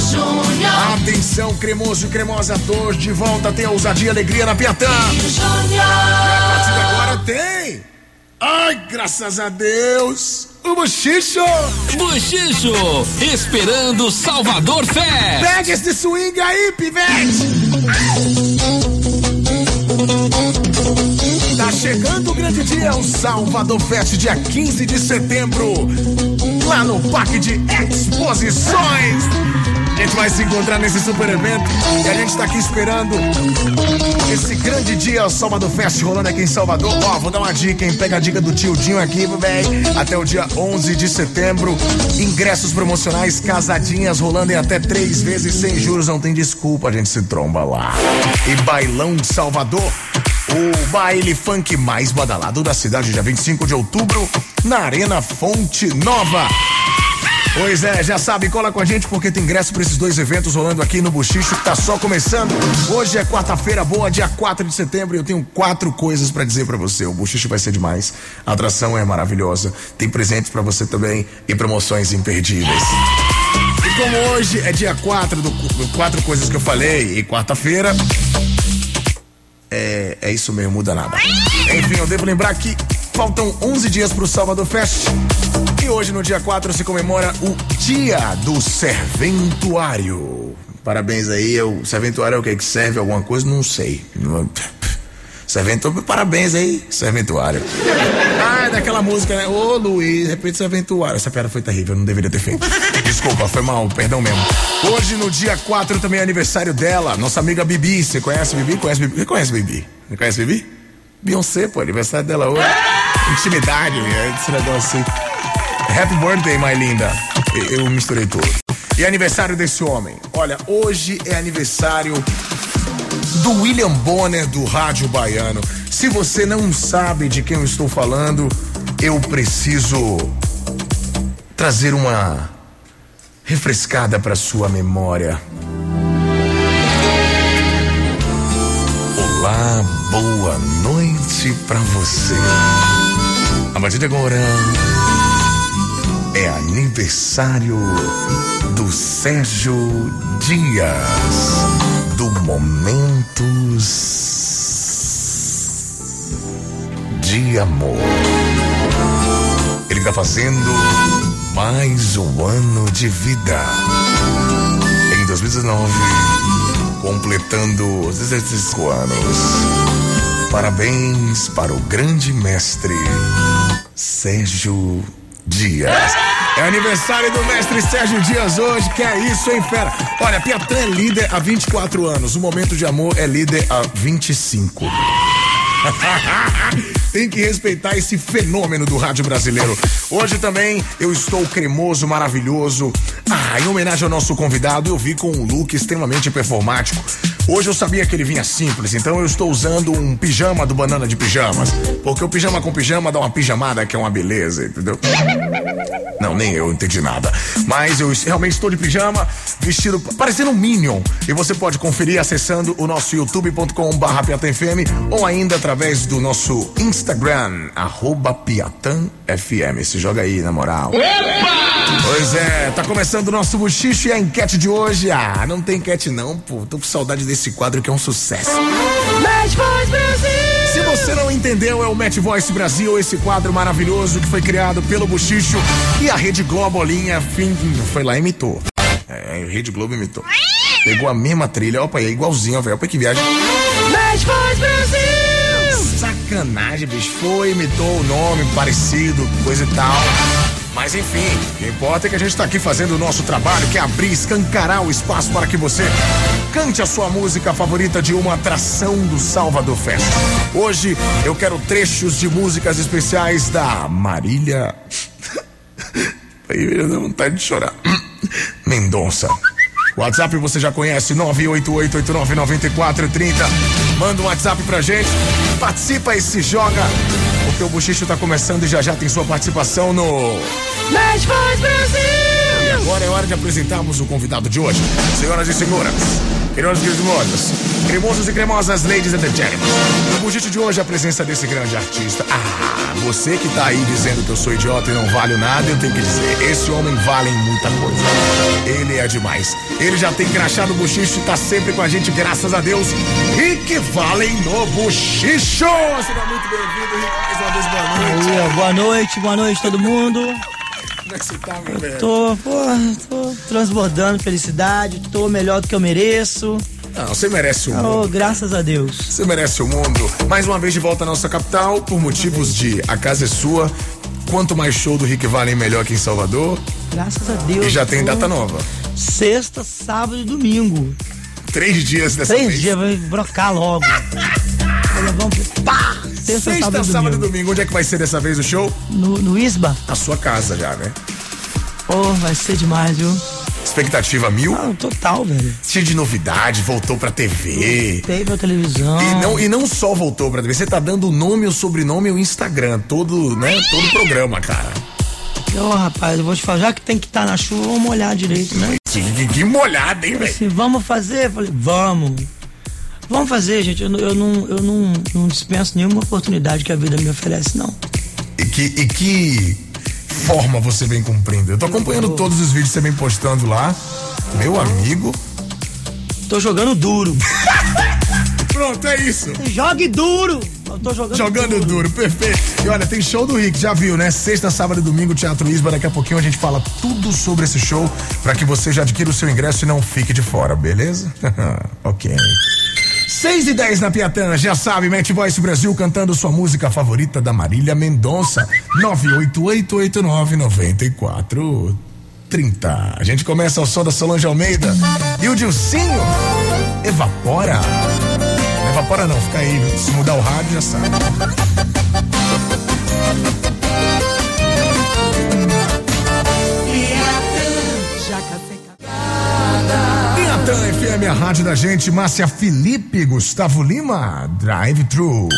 Júnior. Atenção, cremoso e cremosa dor, de volta tem a ousadia e alegria na Piatã. Júnior. A partir de agora tem. Ai, graças a Deus. O bochicho. Buchicho, esperando Salvador Fé. Pega esse swing aí, pivete. Tá chegando o grande dia, o Salvador Fest, dia 15 de setembro, lá no Parque de Exposições. A gente vai se encontrar nesse super evento e a gente tá aqui esperando esse grande dia, Salvador Fest, rolando aqui em Salvador. Ó, vou dar uma dica, hein? Pega a dica do tio Dinho aqui, velho. Até o dia 11 de setembro, ingressos promocionais, casadinhas rolando em até três vezes sem juros, não tem desculpa, a gente se tromba lá. E bailão de Salvador. O baile funk mais badalado da cidade, dia 25 de outubro, na Arena Fonte Nova. Pois é, já sabe, cola com a gente porque tem ingresso para esses dois eventos rolando aqui no Buchicho que tá só começando. Hoje é quarta-feira boa, dia 4 de setembro, e eu tenho quatro coisas para dizer para você. O Buchicho vai ser demais. A atração é maravilhosa. Tem presentes para você também e promoções imperdíveis. E como hoje é dia 4 do, do quatro coisas que eu falei e quarta-feira, é, é isso mesmo, muda nada. Enfim, eu devo lembrar que faltam 11 dias pro Salvador Fest. E hoje, no dia 4, se comemora o Dia do Serventuário. Parabéns aí, o serventuário é o que? Que serve alguma coisa? Não sei. Serventuário, parabéns aí, serventuário. Ah, é daquela música, né? Ô Luiz, repete serventuário. Essa piada foi terrível, eu não deveria ter feito. Desculpa, foi mal, perdão mesmo. Hoje, no dia 4, também é aniversário dela, nossa amiga Bibi. Você conhece Bibi? Conhece Bibi? Conhece Bibi? Conhece Bibi? Beyoncé, pô, aniversário dela hoje. Intimidade, né? esse negócio assim. Happy birthday, my linda. Eu eu misturei tudo. E aniversário desse homem. Olha, hoje é aniversário do William Bonner do Rádio Baiano. Se você não sabe de quem eu estou falando, eu preciso trazer uma refrescada para sua memória. Olá, boa noite para você. A partir de agora é aniversário do Sérgio Dias, do Momentos de Amor. Ele está fazendo mais um ano de vida. Em 2019, completando 16 anos. Parabéns para o grande mestre Sérgio Dias. É aniversário do mestre Sérgio Dias hoje, que é isso, hein, fera? Olha, Piatã é líder há 24 anos, o Momento de Amor é líder há 25. Tem que respeitar esse fenômeno do rádio brasileiro. Hoje também eu estou cremoso, maravilhoso. Ah, em homenagem ao nosso convidado, eu vi com um look extremamente performático. Hoje eu sabia que ele vinha simples, então eu estou usando um pijama do Banana de Pijamas. Porque o pijama com pijama dá uma pijamada que é uma beleza, entendeu? Não, nem eu entendi nada. Mas eu realmente estou de pijama, vestido parecendo um Minion. E você pode conferir acessando o nosso youtube.com/barra PiatanFM ou ainda através do nosso Instagram, arroba PiatanFM. Se joga aí, na moral. Pois é, tá começando o nosso buchicho e a enquete de hoje. Ah, não tem enquete não, pô. Tô com saudade desse quadro que é um sucesso. Match Boys Brasil. Se você não entendeu, é o Match Voice Brasil, esse quadro maravilhoso que foi criado pelo Buchicho e a Rede Globo Linha fim, foi lá e imitou. É, a Rede Globo imitou. Pegou a mesma trilha, opa, é igualzinho, velho. Opa, que viagem. Match Boys Brasil. Sacanagem, bicho. Foi, imitou o nome parecido, coisa e tal. Mas enfim, o que importa é que a gente está aqui fazendo o nosso trabalho, que é abrir, escancarar o espaço para que você cante a sua música favorita de uma atração do Salvador Fest. Hoje eu quero trechos de músicas especiais da Marília. Aí me dá vontade de chorar. Mendonça. WhatsApp você já conhece, 988899430. Manda um WhatsApp pra gente, participa e se joga, porque o Buchicho tá começando e já já tem sua participação no... Match Boys Brasil! E agora é hora de apresentarmos o convidado de hoje. Senhoras e senhores, queridos e cremosos, cremosos e cremosas, ladies and gentlemen. No Bugite de hoje, a presença desse grande artista. Ah, você que tá aí dizendo que eu sou idiota e não valho nada, eu tenho que dizer, esse homem vale muita coisa. Ele é demais. Ele já tem crachá no Buchicho e tá sempre com a gente, graças a Deus. Rick Valen no Buchicho! Seja muito bem-vindo, Rick, mais uma vez, boa noite. Aí, boa noite, boa noite todo mundo. Como é que você tá, meu velho? Tô, pô, tô transbordando felicidade, tô melhor do que eu mereço. Não, você merece o mundo. Oh, graças a Deus. Você merece o mundo. Mais uma vez de volta à nossa capital, por motivos de a casa é sua. Quanto mais show do Rick Valen, melhor aqui em Salvador. Graças a Deus. E já tem data nova. Sexta, sábado e domingo. Três dias dessa Três vez. dias, vai brocar logo. Vamos. Pá! Sexta, Sexta, sábado, sábado e domingo. domingo. Onde é que vai ser dessa vez o show? No, no Isba? Na sua casa já, né? Oh, vai ser demais, viu? Expectativa mil. Não, total, velho. Cheio de novidade, voltou pra TV. Teve a televisão. E não, e não só voltou pra TV, você tá dando o nome, o sobrenome e o Instagram. Todo, né? Todo o programa, cara. Ô, rapaz, eu vou te falar, já que tem que estar na chuva, vamos olhar direito, né? Que, que molhada, hein, velho? assim, vamos fazer? Eu falei, vamos. Vamos fazer, gente. Eu, não- eu, não, eu não, não dispenso nenhuma oportunidade que a vida me oferece, não. E que, e que forma você vem cumprindo? Eu tô acompanhando todos os vídeos que você vem postando lá. Meu amigo. Tô jogando duro. Pronto, é isso. Jogue duro! Eu tô jogando, Jogando duro, perfeito. E olha, tem show do Rick, já viu, né? Sexta, sábado e domingo, Teatro Isba. Daqui a pouquinho a gente fala tudo sobre esse show pra que você já adquira o seu ingresso e não fique de fora, beleza? ok. 6 e 10 na Piatã, já sabe, Match Voice Brasil cantando sua música favorita da Marília Mendonça. 988899430. A gente começa ao som da Solange Almeida. E o Dilcinho evapora. Não evapora não, fica aí. Se mudar o rádio, já sabe. Piatã FM, a rádio da gente. Márcia Felipe, Gustavo Lima, Drive Thru.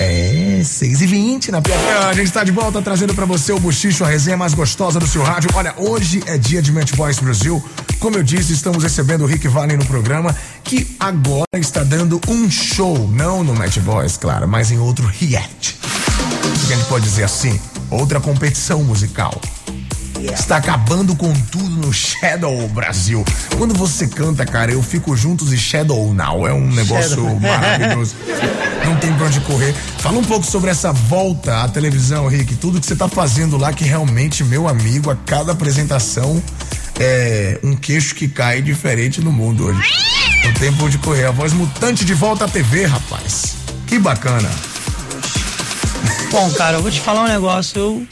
É, 6 e 20 na Piatã. A gente tá de volta trazendo pra você o Buchicho, a resenha mais gostosa do seu rádio. Olha, hoje é dia de Match Boys Brasil. Como eu disse, estamos recebendo o Rick Valen no programa, que agora está dando um show, não no Match Boys, claro, mas em outro react. Que a gente pode dizer assim? Outra competição musical. Está acabando com tudo no Shadow Brasil. Quando você canta, cara, eu fico juntos e Shadow Now. É um negócio Shadow. maravilhoso. Não tem pra onde correr. Fala um pouco sobre essa volta à televisão, Rick. Tudo que você tá fazendo lá, que realmente, meu amigo, a cada apresentação é um queixo que cai diferente no mundo hoje. Não tem pra onde correr. A voz mutante de volta à TV, rapaz. Que bacana. Bom, cara, eu vou te falar um negócio. Eu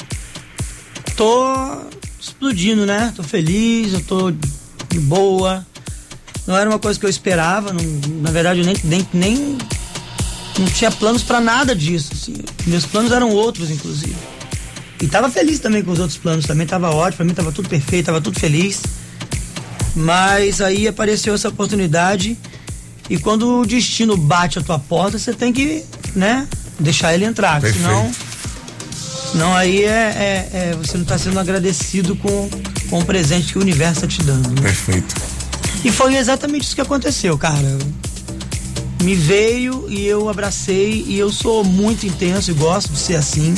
tô explodindo, né? Tô feliz, eu tô de boa. Não era uma coisa que eu esperava. não- na verdade, eu nem, nem, nem não tinha planos pra nada disso. assim. Meus planos eram outros, inclusive. E tava feliz também com os outros planos. Também tava ótimo, pra mim tava tudo perfeito, tava tudo feliz. Mas aí apareceu essa oportunidade. E quando o destino bate a tua porta, você tem que, né, deixar ele entrar. Perfeito. Senão, senão aí é, é- é- você não está sendo agradecido com, com o presente que o universo está te dando. né? Perfeito. E foi exatamente isso que aconteceu, cara. Me veio e eu abracei e eu sou muito intenso e gosto de ser assim.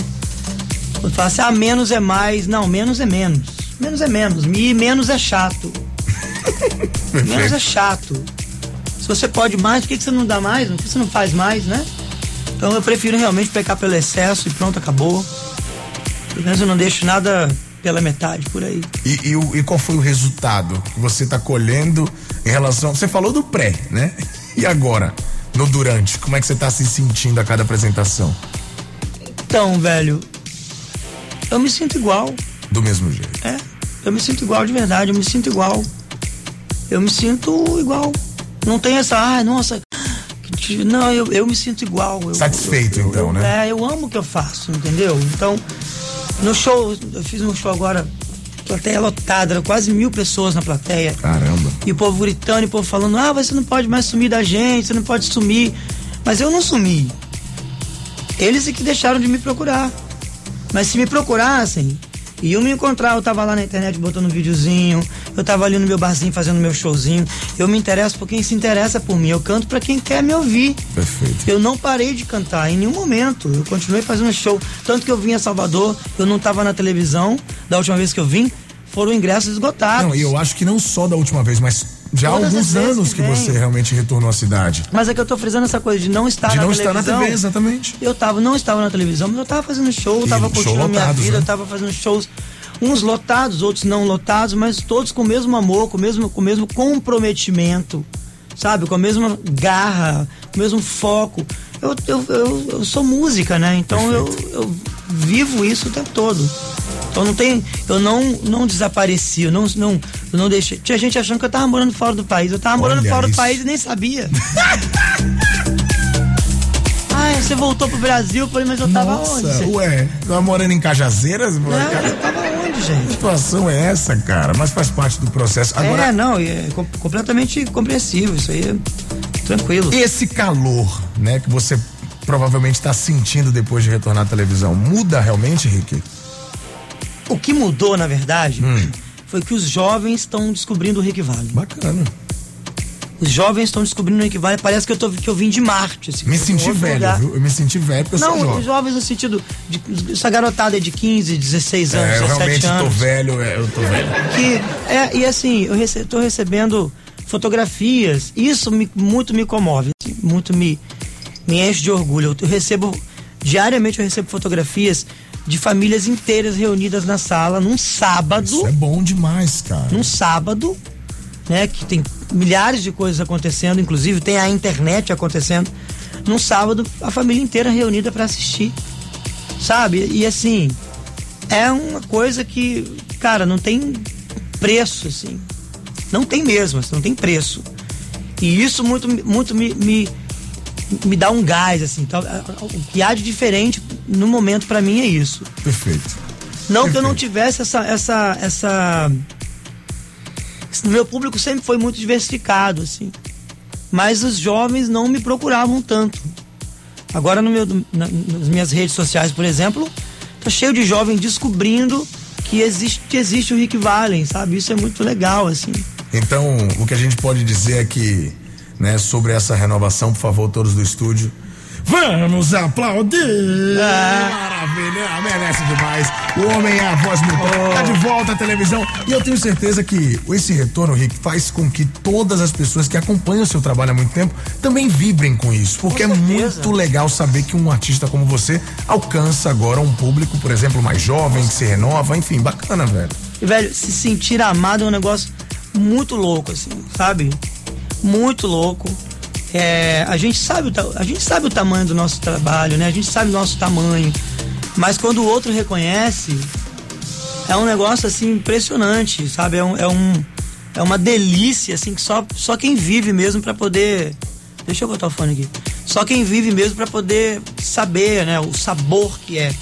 Quando fala assim, ah, menos é mais. Não, menos é menos. Menos é menos. E menos é chato. Menos é chato. Se você pode mais, por que, que você não dá mais? Por que você não faz mais, né? Então eu prefiro realmente pecar pelo excesso e pronto, acabou. Pelo menos eu não deixo nada pela metade por aí. E, e e qual foi o resultado que você está colhendo em relação. Você falou do pré, né? E agora? No durante, como é que você está se sentindo a cada apresentação? Então, velho, eu me sinto igual. Do mesmo jeito. É, eu me sinto igual de verdade, eu me sinto igual. Eu me sinto igual. Não tem essa, ah, nossa. Não, eu, eu me sinto igual. Eu- Satisfeito, eu- então, né? É, eu amo o que eu faço, entendeu? Então, no show, eu fiz um show agora plateia lotada, era quase mil pessoas na plateia. Caramba. E o povo gritando, e o povo falando, ah, você não pode mais sumir da gente, você não pode sumir. Mas eu não sumi. Eles é que deixaram de me procurar. Mas se me procurassem, iam me encontrar. Eu tava lá na internet botando um videozinho, eu tava ali no meu barzinho fazendo meu showzinho. Eu me interesso por quem se interessa por mim. Eu canto para quem quer me ouvir. Perfeito. Eu não parei de cantar em nenhum momento. Eu continuei fazendo show. Tanto que eu vim a Salvador, eu não tava na televisão da última vez que eu vim, foram ingressos esgotados. Não, e eu acho que não só da última vez, mas já há alguns anos que que, você realmente retornou à cidade. Mas é que eu tô frisando essa coisa de não estar De na não estar televisão. na TV, exatamente. Eu tava, não estava na televisão, mas eu tava fazendo show, eu tava curtindo a minha vida, né? eu tava fazendo shows, uns lotados, outros não lotados, mas todos com o mesmo amor, com o mesmo, com o mesmo comprometimento, sabe? Com a mesma garra, com o mesmo foco. Eu, eu, eu, eu sou música, né? Então eu, eu vivo isso o tempo todo. Então não tem, eu não, não desapareci, eu não, não, eu não deixei. Tinha gente achando que eu tava morando fora do país. Eu tava morando Olha fora do isso. país e nem sabia. Ai, você voltou pro Brasil, eu falei, mas eu tava Nossa, onde? Ué, tava morando em Cajazeiras? Não, eu tava onde, Que gente? situação é essa, cara? Mas faz parte do processo. Agora, É, não, é com- completamente compreensível, isso aí é tranquilo. esse calor, né, que você provavelmente está sentindo depois de retornar à televisão, muda realmente, Rick? O que mudou, na verdade, Hum. foi que os jovens estão descobrindo o Rick Vale. Bacana. Os jovens estão descobrindo o Rick Vale, parece que eu, tô, que eu vim de Marte. assim, Me senti velho, lugar. viu? Eu me senti velho porque eu Não, sou os jovem. jovens no sentido de essa garotada é de 15, 16 anos, É, eu 17 realmente anos. tô velho, é, eu tô velho. que é, e assim, eu rece, tô recebendo fotografias, isso me- muito me comove, assim, muito me, me enche de orgulho. Eu recebo, diariamente eu recebo fotografias de famílias inteiras reunidas na sala num sábado, Isso é bom demais, cara. num sábado, né, que tem milhares de coisas acontecendo, inclusive tem a internet acontecendo. Num sábado, a família inteira reunida para assistir. Sabe? E assim, é uma coisa que, cara, não tem preço, assim. Não tem mesmo, assim, não tem preço. E isso muito, muito me, me, me dá um gás, assim. Tal- O que há de diferente no momento para mim é isso. Perfeito. Não que eu não Perfeito. tivesse essa, essa, essa. Meu público sempre foi muito diversificado, assim. Mas os jovens não me procuravam tanto. Agora no meu, na- nas minhas redes sociais, por exemplo, tá cheio de jovem descobrindo que existe, que existe o Rick Valen, sabe? Isso é muito legal, assim. Então, o que a gente pode dizer é que, né, sobre essa renovação, por favor, todos do estúdio, vamos aplaudir! Maravilha, merece demais. O homem é a voz mutada, tá de volta à televisão. E eu tenho certeza que esse retorno, Rick, faz com que todas as pessoas que acompanham o seu trabalho há muito tempo também vibrem com isso. Porque é certeza. muito legal saber que um artista como você alcança agora um público, por exemplo, mais jovem, que se renova, enfim, bacana, velho. E, velho, se sentir amado é um negócio muito louco, assim, sabe? Muito louco. É, a, gente sabe o, a gente sabe o tamanho do nosso trabalho, né? A gente sabe o nosso tamanho. Mas quando o outro reconhece, é um negócio, assim, impressionante, sabe? É, um, é, um, é uma delícia, assim, que só, só quem vive mesmo pra poder... Deixa eu botar o fone aqui. Só quem vive mesmo pra poder saber, né? O sabor que é.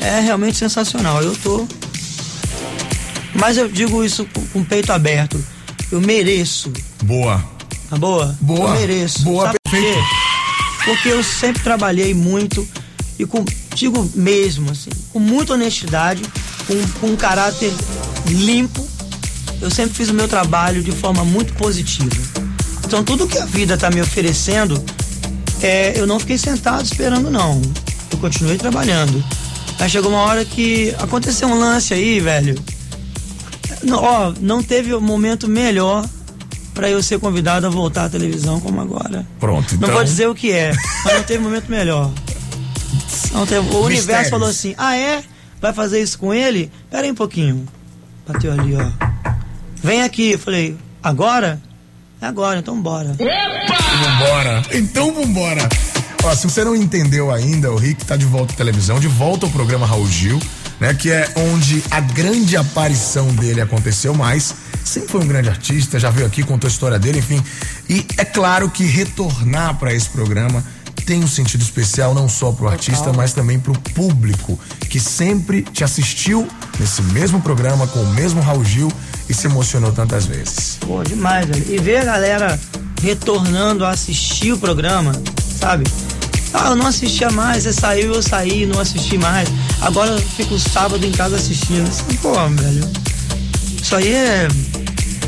É realmente sensacional. Eu tô mas eu digo isso com o peito aberto. Eu mereço, Boa. Tá boa? Boa. Eu mereço. Boa, Sabe por quê? Porque eu sempre trabalhei muito e com, digo mesmo, assim, com muita honestidade, com, com um caráter limpo. Eu sempre fiz o meu trabalho de forma muito positiva. Então tudo que a vida tá me oferecendo, é, eu não fiquei sentado esperando, não. Eu continuei trabalhando. Aí chegou uma hora que aconteceu um lance aí, velho. Não, ó, não teve um momento melhor pra eu ser convidado a voltar à televisão como agora. Pronto, então. Não vou dizer o que é, mas não teve momento melhor. Não teve, o universo Mistérios. falou assim: ah, é? Vai fazer isso com ele? Pera aí um pouquinho. Bateu ali, ó. Vem aqui. Eu falei: agora? É agora, então bora. Vambora. Então vambora. Ó, se você não entendeu ainda, o Rick tá de volta à televisão, de volta ao programa Raul Gil, né? Que é onde a grande aparição dele aconteceu, mas sempre foi um grande artista, já veio aqui, contou a história dele, enfim. E é claro que retornar para esse programa tem um sentido especial não só pro artista, mas também pro público que sempre te assistiu nesse mesmo programa com o mesmo Raul Gil e se emocionou tantas vezes. Pô, demais, velho. E ver a galera retornando a assistir o programa, sabe? Ah, eu não assistia mais, você saiu, eu saí, não assisti mais. Agora eu fico sábado em casa assistindo. Assim, Pô, velho. Isso aí é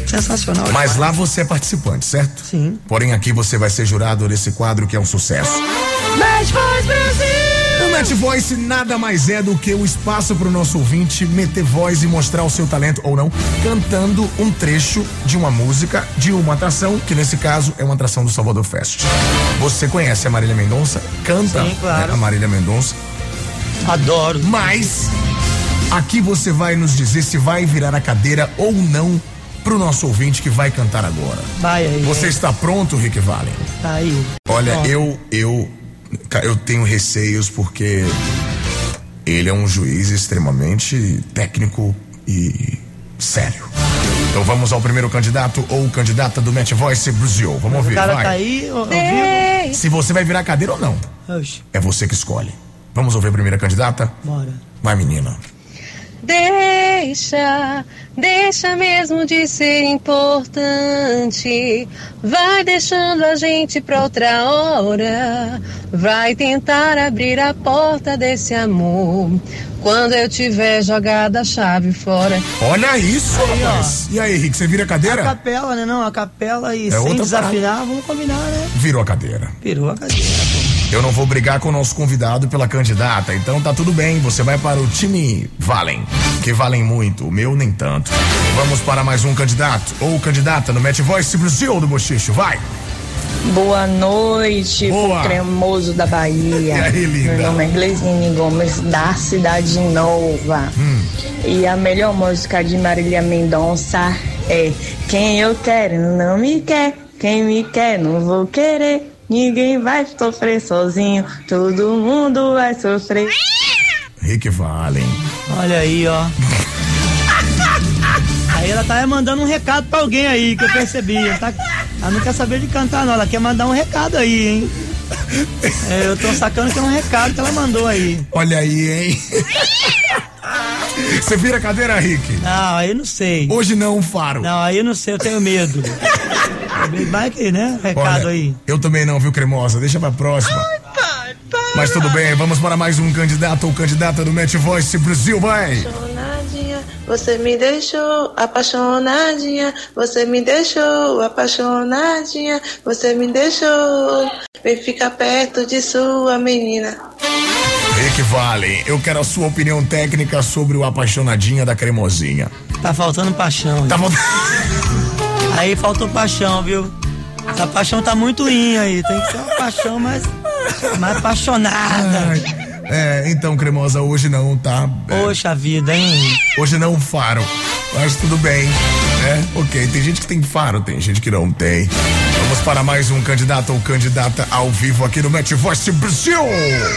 sensacional. Mas demais. lá você é participante, certo? Sim. Porém, aqui você vai ser jurado nesse quadro que é um sucesso. Match Voice Brasil! O Match Voice nada mais é do que o espaço para o nosso ouvinte meter voz e mostrar o seu talento ou não, cantando um trecho de uma música de uma atração, que nesse caso é uma atração do Salvador Fest. Você conhece a Marília Mendonça? Canta Sim, claro. né, a Marília Mendonça, Adoro. mas aqui você vai nos dizer se vai virar a cadeira ou não pro nosso ouvinte que vai cantar agora. Vai aí. Você está pronto, Rick Valen? Tá aí. Olha, Ó, eu, eu, eu tenho receios porque ele é um juiz extremamente técnico e sério. Então vamos ao primeiro candidato ou candidata do Match Voice Brasil. Vamos O ouvir, cara vai. tá aí, vivo. Se você vai virar cadeira ou não, Oxe, é você que escolhe. Vamos ouvir a primeira candidata? bora. Vai, menina. Deixa, deixa mesmo de ser importante. Vai deixando a gente pra outra hora. Vai tentar abrir a porta desse amor. Quando eu tiver jogado a chave fora. Olha isso, Aí, ó. rapaz. E aí, Rick, você vira a A cadeira? capela, né? Não, a capela e É sem desafinar, vamos combinar, né? Virou a cadeira. Pirou a cadeira, pô. Eu não vou brigar com o nosso convidado pela candidata, então tá tudo bem. Você vai para o time Valem, que valem muito, o meu nem tanto. Vamos para mais um candidato ou candidata no Match Voice Brasil do Bochicho, vai! Boa noite, Boa. cremoso da Bahia. E aí, linda? Meu nome é Gleisine Gomes, da Cidade Nova. Hum. E a melhor música de Marília Mendonça é Quem eu quero não me quer, quem me quer não vou querer. Ninguém vai sofrer sozinho, todo mundo vai sofrer. Rick Valen. Olha aí, ó. Aí ela tá mandando um recado pra alguém aí, que eu percebi. Ela, tá- ela não quer saber de cantar, não. Ela quer mandar um recado aí, hein? É, eu tô sacando que é um recado que ela mandou aí. Olha aí, hein? Você vira a cadeira, Rick? Não, aí eu não sei. Hoje não, Faro. Não, aí eu não sei, eu tenho medo. Vai que, né? Recado Olha, aí. eu também não, viu, Cremosa? Deixa pra próxima. Mas tudo bem, vamos para mais um candidato ou candidata do Match Voice Brasil, vai! Apaixonadinha, você me deixou apaixonadinha, você me deixou apaixonadinha, você me deixou. Vem ficar perto de sua menina. Rick eu quero a sua opinião técnica sobre o apaixonadinha da cremosinha. Tá faltando paixão. Tá bom? Aí faltou paixão, viu? Essa paixão tá muito in aí. Tem que ser uma paixão mais, mais apaixonada. É, então, cremosa, hoje não, tá? É, Poxa vida, hein? hoje não faro. Mas tudo bem, né? Ok, tem gente que tem faro, tem gente que não tem. Vamos para mais um candidato ou candidata ao vivo aqui no Match Voice Brasil.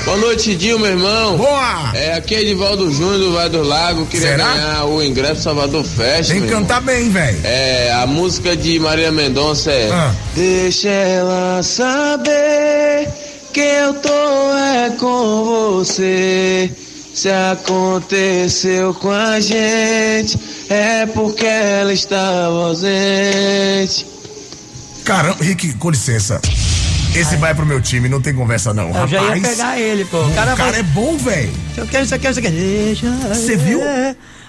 Boa noite, Dil, meu irmão. Boa! É, aqui é Edivaldo Júnior do Vai do Lago. Queria Será? ganhar o ingresso Salvador Fest. Tem que cantar bem, velho. É, a música de Maria Mendonça é Ah. Deixa ela saber que eu tô é com você. Se aconteceu com a gente, é porque ela estava ausente. Caramba, Rick, com licença. Esse vai pro meu time, não tem conversa não. Eu já ia Rapaz, pegar ele, pô. O o cara, cara, vai- é bom, velho. Isso aqui. Deixa. Você viu?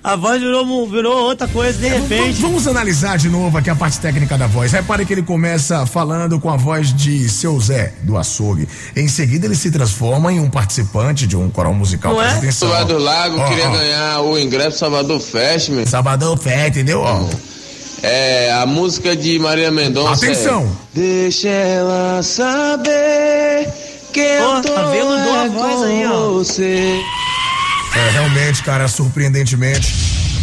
É. A voz virou, virou outra coisa, de Vamos, repente. vamos analisar de novo aqui a parte técnica da voz. Repare que ele começa falando com a voz de seu Zé, do açougue. Em seguida, ele se transforma em um participante de um coral musical. Não é? Atenção. Do Lago, Ó, queria ó. ganhar o ingresso Salvador Fest, meu. Sabadão Fé, entendeu? Ó. É, a música de Maria Mendonça. Atenção! É, Deixa ela saber que eu Pô, tô a é voz aí, ó. com você. É, realmente, cara, surpreendentemente,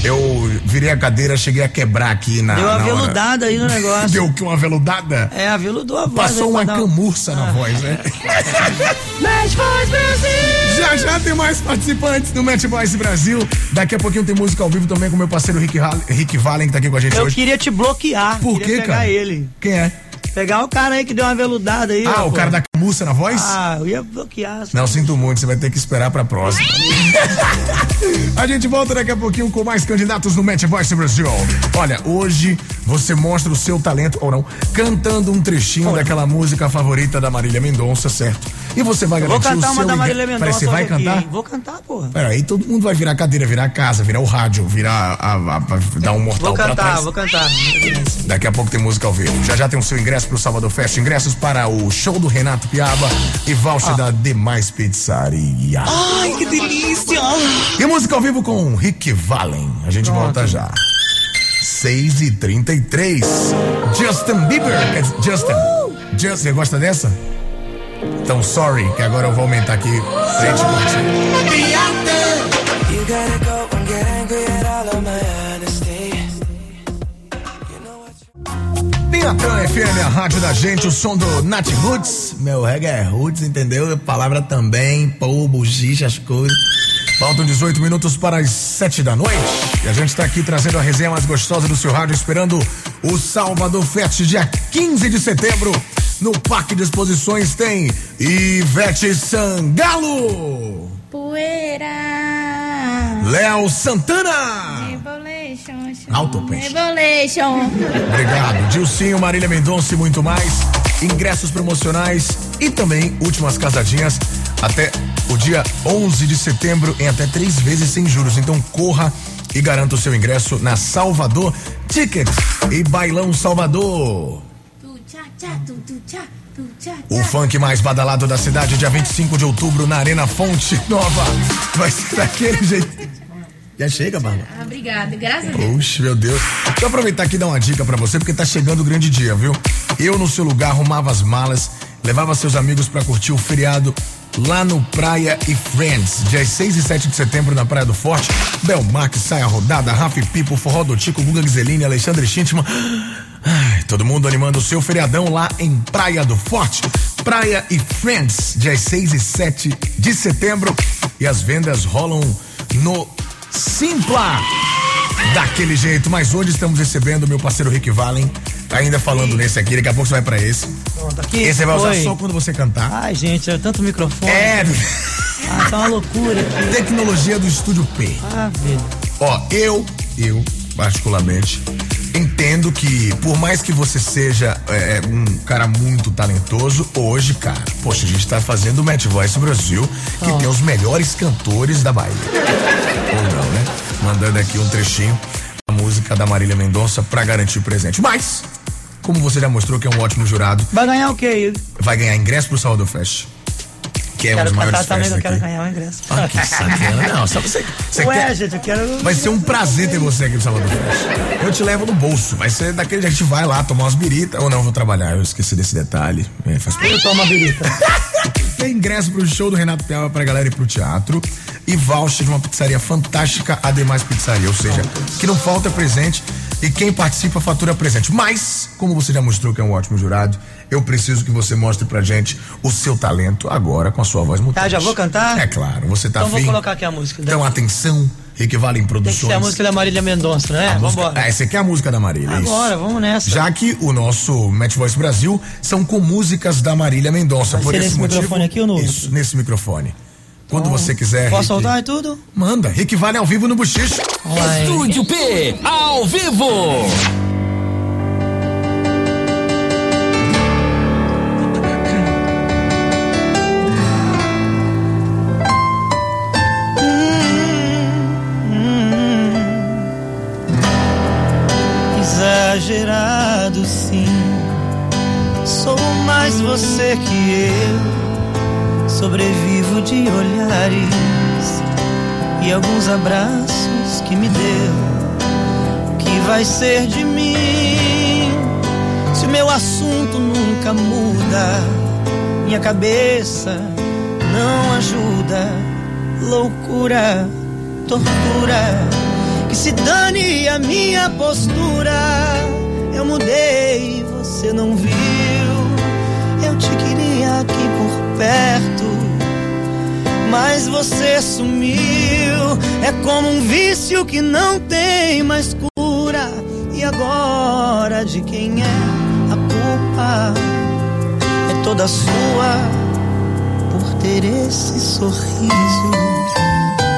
eu virei a cadeira, cheguei a quebrar aqui na. Deu uma veludada aí no negócio. Deu que uma veludada? É, aveludou a voz. Passou uma dar um- camurça na Ah. voz, né? Match Voice Brasil! Já já tem mais participantes do Match Voice Brasil. Daqui a pouquinho tem música ao vivo também com meu parceiro Rick, Rick Valen, que tá aqui com a gente Eu hoje. queria te bloquear. Por quê, cara? ele. Quem é? Pegar o cara aí que deu uma veludada aí. Ah, ó, o pô. cara da camuça na voz? Ah, eu ia bloquear. Não, sinto muito, você vai ter que esperar pra próxima. a gente volta daqui a pouquinho com mais candidatos no Match Voice Brasil. Olha, hoje você mostra o seu talento, ou não, cantando um trechinho daquela música favorita da Marília Mendonça, certo? E você vai Vou garantir cantar o uma seu da Marília ingresso. Mendonça. Peraí, você vai aqui, cantar? hein? Vou cantar, porra. Peraí, todo mundo vai virar cadeira, virar casa, virar o rádio, virar a, a- a- dar um mortal Vou pra cantar, trás. vou cantar. Daqui a pouco tem música ao vivo. Já já tem o seu ingresso pro Salvador Fest, ingressos para o show do Renato Piaba e voucher da Demais Pizzaria. Ai, que delícia! E música ao vivo com Rick Valen. A gente volta já. 6 e 33 Justin Bieber. Justin. Justin, você gosta dessa? Então, sorry, que agora eu vou aumentar aqui pra gente curtir. Piatã FM, a rádio da gente, o som do Nat Roots. Meu reggae é Roots, entendeu? Palavra também, pô, buchicha, as coisas. Faltam 18 minutos para as 7 da noite. E a gente está aqui trazendo a resenha mais gostosa do seu rádio, esperando o Salvador Fest, dia 15 de setembro. No Parque de Exposições tem Ivete Sangalo, Poeira. Léo Santana. Peixe. Rebolation. Obrigado. Dilcinho, Marília Mendonça e muito mais. Ingressos promocionais e também últimas casadinhas até o dia 11 de setembro em até três vezes sem juros. Então corra e garanta o seu ingresso na Salvador Tickets e Bailão Salvador. O funk mais badalado da cidade, dia 25 de outubro, na Arena Fonte Nova. Vai ser daquele jeito. Já chega, Bárbara? Ah, obrigada, graças a Deus. Puxa, meu Deus. Deixa eu aproveitar aqui e dar uma dica pra você, porque tá chegando o grande dia, viu? Eu, no seu lugar, arrumava as malas, levava seus amigos pra curtir o feriado lá no Praia e Friends, dias 6 e 7 de setembro na Praia do Forte. Belmarque, Saia Rodada, Rafa Pipo, Forró do Tico, Guga Giseline, Alexandre Schintman. Ai, todo mundo animando o seu feriadão lá em Praia do Forte. Praia e Friends, dias 6 e 7 de setembro. E as vendas rolam no Simpla. Daquele jeito, mas hoje estamos recebendo o meu parceiro Rick Valen. Tá ainda falando nesse aqui, daqui a pouco você vai pra esse. Pronto, aqui. Esse você vai usar Oi. só quando você cantar. Ai, gente, é tanto microfone. É, Ah, tá uma loucura tecnologia do Estúdio P. Ah, velho. Ó, eu, eu, particularmente, entendo que por mais que você seja é, um cara muito talentoso, hoje, cara, poxa, a gente tá fazendo o Match Voice Brasil, que tem os melhores cantores da Bahia. Ou não, né? Mandando aqui um trechinho da música da Marília Mendonça pra garantir o presente. Mas, como você já mostrou que é um ótimo jurado, Vai ganhar o quê? vai ganhar ingresso pro Salvador Fest. Que é um dos maiores também, festas eu quero aqui. ganhar o ingresso. Ah, que sacana. Não, só você, você Ué, quer... gente, eu quero. Vai ser um prazer ter você aqui no Salvador Fest. Eu te levo no bolso. Vai ser daquele jeito. A gente vai lá tomar umas biritas. Ou não, eu vou trabalhar. Eu esqueci desse detalhe. É, faz. Eu tomo uma birita. Tem ingresso pro show do Renato Piava pra galera ir pro teatro. E voucher de uma pizzaria fantástica, a Demais Pizzaria. Ou seja, que não falta presente. E quem participa fatura presente. Mas, como você já mostrou que é um ótimo jurado, eu preciso que você mostre pra gente o seu talento agora com a sua voz mutante. Tá, já vou cantar? É claro, você tá Então vou afim. colocar aqui a música. Então, atenção, Equivale em Tem que Produções. ser a música da Marília Mendonça, né? Vamos embora. Ah, essa aqui é a música da Marília. é isso. Agora, vamos nessa. Já que o nosso Match Voice Brasil são com músicas da Marília Mendonça. Vai Por ser esse nesse motivo, microfone aqui ou no outro? Isso, nesse microfone. Quando você quiser. Posso Rick, soltar e tudo? Manda. Rick Vale ao vivo no Buchicho. Estúdio P, ao vivo. Cabeça não ajuda. Loucura, tortura. Que se dane a minha postura. Eu mudei, você não viu. Eu te queria aqui por perto, mas você sumiu. É como um vício que não tem mais cura. E agora de quem é a culpa? Toda sua por ter esse sorriso.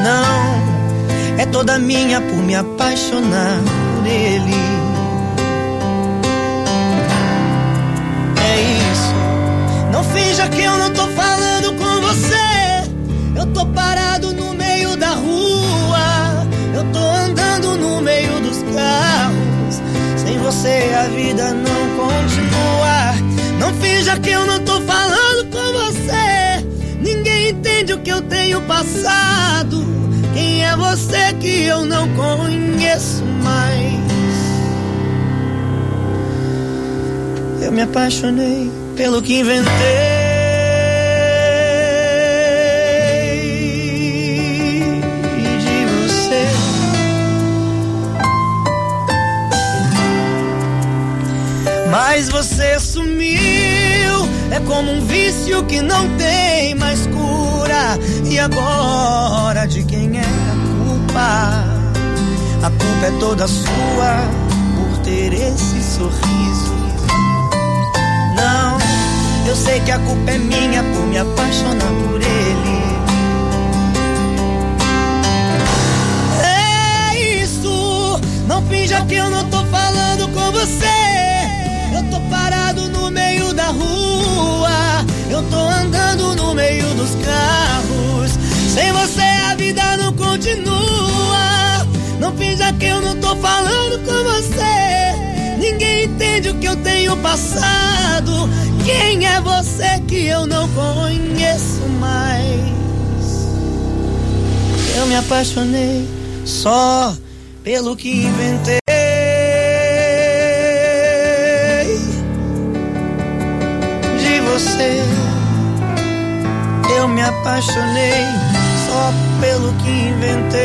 Não, é toda minha por me apaixonar por ele. É isso. Não finja que eu não tô falando com você. Eu tô parado no meio da rua. Eu tô andando no meio dos carros. Sem você a vida. Não finja que eu não tô falando com você. Ninguém entende o que eu tenho passado. Quem é você que eu não conheço mais? Eu me apaixonei pelo que inventei. Mas você sumiu, é como um vício que não tem mais cura. E agora de quem é a culpa? A culpa é toda sua por ter esse sorriso. Não, eu sei que a culpa é minha por me apaixonar por ele. É isso, não finja que eu não tô falando com você. Eu tô andando no meio dos carros. Sem você a vida não continua. Não finja que eu não tô falando com você. Ninguém entende o que eu tenho passado. Quem é você que eu não conheço mais? Eu me apaixonei só pelo que inventei. Apaixonei só pelo que inventei.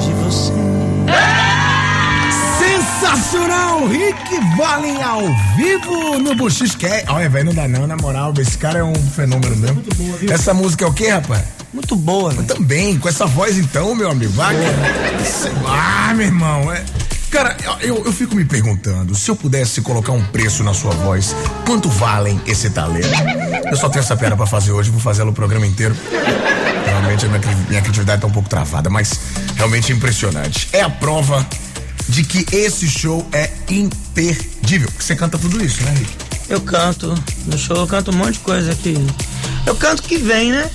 De você. Sensacional! Rick Valen ao vivo no Buxis Cast. Olha, velho, não dá não, na moral, esse cara é um fenômeno mesmo. Essa música é o quê, rapaz? Muito boa, né? Também, com essa voz então, meu amigo. Vai, ah, meu irmão, é. Cara, eu, eu fico me perguntando, se eu pudesse colocar um preço na sua voz, quanto valem esse talento? Eu só tenho essa pera pra fazer hoje, vou fazer ela o programa inteiro. Realmente a minha, minha criatividade tá um pouco travada, mas realmente impressionante. É a prova de que esse show é imperdível. Você canta tudo isso, né, Rick? Eu canto. No show eu canto um monte de coisa aqui. Eu canto que vem, né?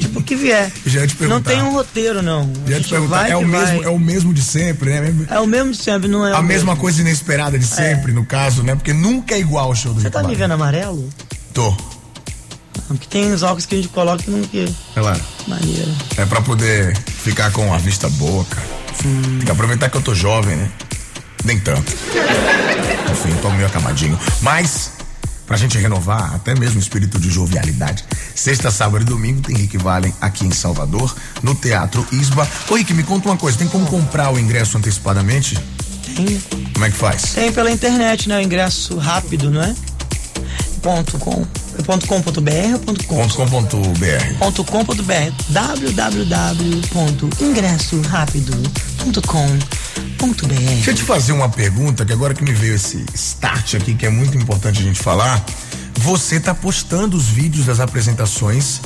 Tipo, o que vier. Já te Não tem um roteiro, não. Já te perguntar, é o, mesmo, vai. é o mesmo de sempre, né? É o mesmo de sempre, não é a mesma mesmo. coisa inesperada de sempre, no caso, né? Porque nunca é igual o show do Você tá me vendo amarelo? Tô. Porque tem os óculos que a gente coloca que não que. Relaxa. Maneiro. É pra poder ficar com a vista boa, cara. Tem que aproveitar que eu tô jovem, né? Nem tanto. Enfim, tô meio acamadinho. Mas, pra gente renovar até mesmo o espírito de jovialidade, sexta, sábado e domingo tem Rick Valen aqui em Salvador, no Teatro Isba. Ô Rick, me conta uma coisa, tem como comprar o ingresso antecipadamente? Tem. Como é que faz? Tem pela internet, né? O ingresso rápido, não é? Ponto com. É com.br com.br. Com.br www.ingressorapido.com.br Deixa eu te fazer uma pergunta, que agora que me veio esse start aqui, que é muito importante a gente falar. Você tá postando os vídeos das apresentações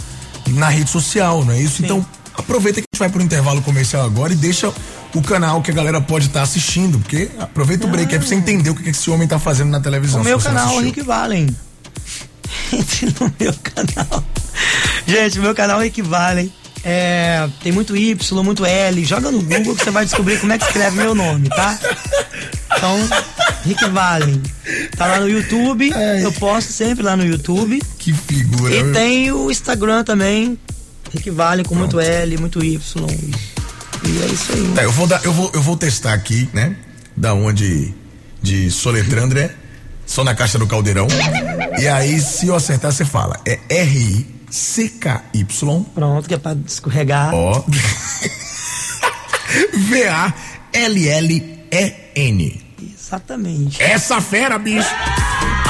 na rede social, não é isso? Então, aproveita que a gente vai pro intervalo comercial agora e deixa o canal que a galera pode estar assistindo, porque aproveita o break aí pra você entender o que, que esse homem tá fazendo na televisão. O meu canal, assistiu. Rick Valen. Entre no meu canal. Gente, meu canal Rick Valen. É, tem muito Y, muito L. Joga no Google que você vai descobrir como é que escreve meu nome, tá? Então, Rick Valen. Tá lá no YouTube. Eu posto sempre lá no YouTube. Que figura. E tem o Instagram também. Rick Valen com muito L, muito Y. E é isso aí. Tá, eu vou dar, eu vou, eu vou testar aqui, né? Da onde de soletrando é só na caixa do caldeirão. E aí, se eu acertar, você fala. É R I C K Y. Pronto, que é pra escorregar. Ó. V A L L E N. Exatamente. Essa fera, bicho.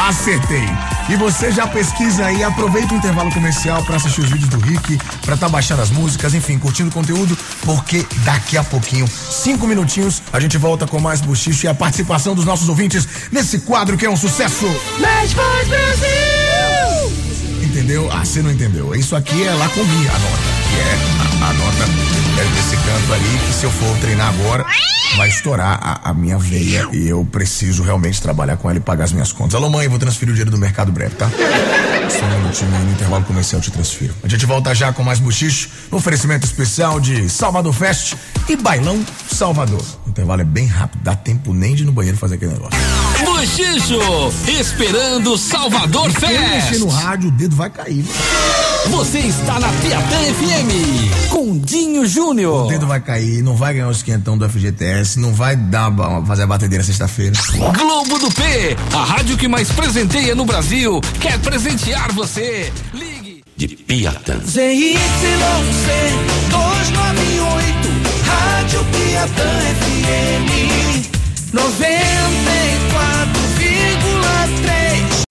Acertei. E você já pesquisa aí, aproveita o intervalo comercial pra assistir os vídeos do Rick, pra tá baixando as músicas, enfim, curtindo o conteúdo, porque daqui a pouquinho, cinco minutinhos, a gente volta com mais buchicho e a participação dos nossos ouvintes nesse quadro que é um sucesso. Mais Voz Brasil! Entendeu? Ah, você não entendeu. Isso aqui é lá comigo, a nota. Que é a, a nota é desse canto ali, que se eu for treinar agora, vai estourar a, a minha veia e eu preciso realmente trabalhar com ela e pagar as minhas contas. Alô, mãe, vou transferir o dinheiro do mercado breve, tá? Só um minutinho no intervalo comercial eu te transfiro. A gente volta já com mais buchicho, no oferecimento especial de Salvador Fest e Bailão Salvador. O intervalo é bem rápido, dá tempo nem de ir no banheiro fazer aquele negócio. Bochicho, esperando Salvador Fest. no rádio, o dedo vai cair. né? Você está na Piatã FM, com Dinho Júnior. O dedo vai cair, não vai ganhar o esquentão do FGTS, não vai dar fazer a batedeira sexta-feira. Globo do P, a rádio que mais presenteia no Brasil, quer presentear você. Ligue. De Piatã. ZYC 298, Rádio Piatã FM 94,3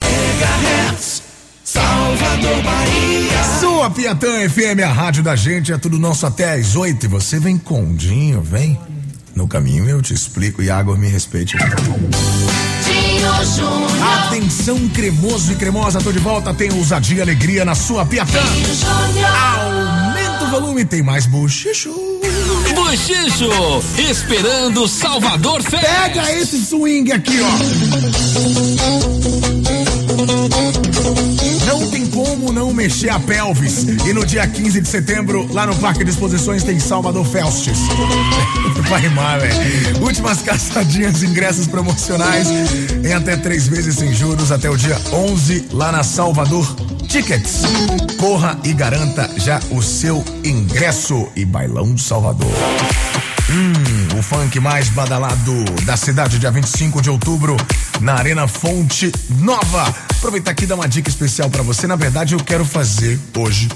MHz, Salvador, Bahia. Sua Piatã FM, a rádio da gente, é tudo nosso até às oito. E você vem com o Dinho, vem. No caminho eu te explico, Iago, me respeite. Atenção, cremoso e cremosa, tô de volta. Tem ousadia e alegria na sua Piatã. Aumenta o volume, tem mais buchicho. Bochicho, esperando Salvador Fest. Pega esse swing aqui, ó. Não tem como não mexer a pelvis. E no dia 15 de setembro, lá no Parque de Exposições, tem Salvador Festes. Vai rimar, velho. Últimas caçadinhas, ingressos promocionais em até três vezes sem juros até o dia 11, lá na Salvador Tickets. Corra e garanta já o seu ingresso. E Bailão Salvador. Hum, o funk mais badalado da cidade, dia 25 de outubro, na Arena Fonte Nova. Aproveitar aqui e dar uma dica especial pra você. Na verdade, eu quero fazer hoje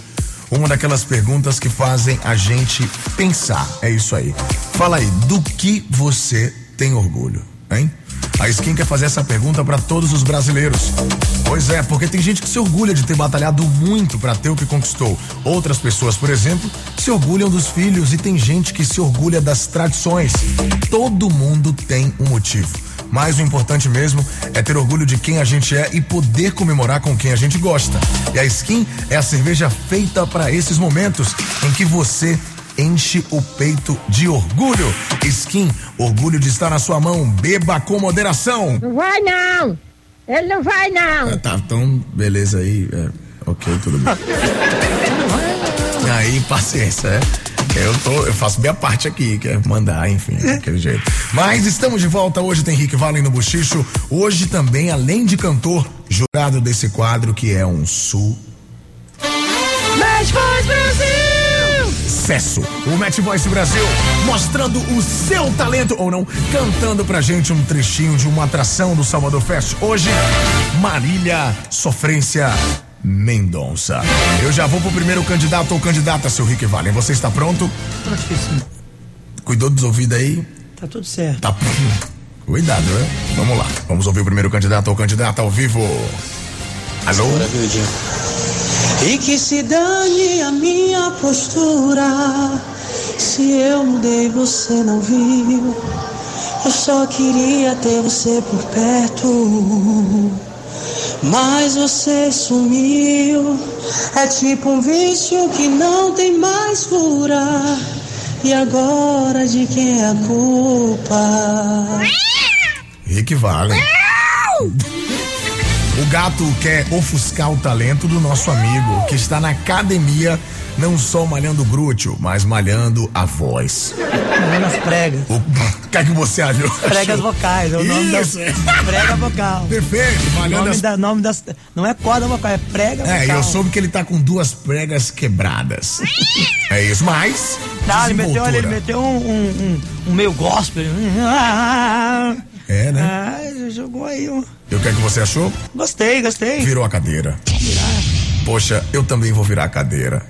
uma daquelas perguntas que fazem a gente pensar. É isso aí. Fala aí, do que você tem orgulho, hein? A Skin quer fazer essa pergunta pra todos os brasileiros. Pois é, porque tem gente que se orgulha de ter batalhado muito pra ter o que conquistou. Outras pessoas, por exemplo, se orgulham dos filhos e tem gente que se orgulha das tradições. Todo mundo tem um motivo. Mas o importante mesmo é ter orgulho de quem a gente é e poder comemorar com quem a gente gosta. E a Skin é a cerveja feita para esses momentos em que você enche o peito de orgulho. Skin, orgulho de estar na sua mão. Beba com moderação. Não vai não! Ele não vai não! Ah, tá, então, beleza aí. É, ok, tudo bem. aí, paciência, é. Eu, tô, eu faço minha parte aqui, que é mandar, enfim, daquele jeito. Mas estamos de volta. Hoje tem Rick Valen no Buchicho. Hoje também, além de cantor, jurado desse quadro que é um su Mais Voz Brasil! Sucesso. O Match Voice Brasil mostrando o seu talento ou não, cantando pra gente um trechinho de uma atração do Salvador Fest. Hoje, Marília Sofrência Mendonça. Eu já vou pro primeiro candidato ou candidata, seu Rick Valen. Você está pronto? Prontíssimo. Cuidou dos ouvidos aí? Tá tudo certo. Tá. Cuidado, né? Vamos lá. Vamos ouvir o primeiro candidato ou candidata ao vivo. Alô? E que se dane a minha postura. Se eu mudei, você não viu. Eu só queria ter você por perto. Mas você sumiu. É tipo um vício que não tem mais cura. E agora de quem é a culpa? Rick Valen. O gato quer ofuscar o talento do nosso amigo que está na academia, não só malhando glúteo, mas malhando a voz. Malhando as pregas. O que é que você achou? Pregas vocais, é o nome. Isso. Prega vocal. Perfeito, malhando nome as... da, nome das. Não é corda vocal, é prega vocal. É, eu soube que ele tá com duas pregas quebradas. é isso, mas. Não, ele meteu, ele meteu um, um, um, um meio gospel. É, né? Ah, jogou aí um. E o que é que você achou? Gostei, gostei. Virou a cadeira. Poxa, eu também vou virar a cadeira.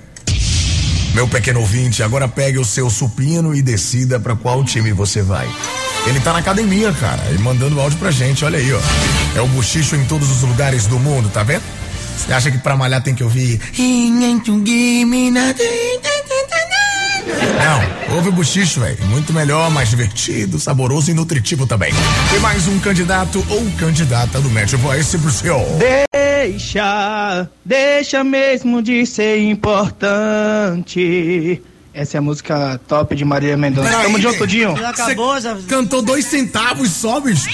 Meu pequeno ouvinte, agora pegue o seu supino e decida pra qual time você vai. Ele tá na academia, cara, e mandando áudio pra gente, olha aí, ó. É o bochicho em todos os lugares do mundo, tá vendo? Você acha que pra malhar tem que ouvir. Não, ouve o bochicho, velho. Muito melhor, mais divertido, saboroso e nutritivo também. E mais um candidato ou candidata do Match Voice pro seu. Deixa, deixa mesmo de ser importante. Essa é a música top de Maria Mendonça. Peraí, Tamo junto, Dinho. Acabou, já. Cantou dois centavos só, bicho.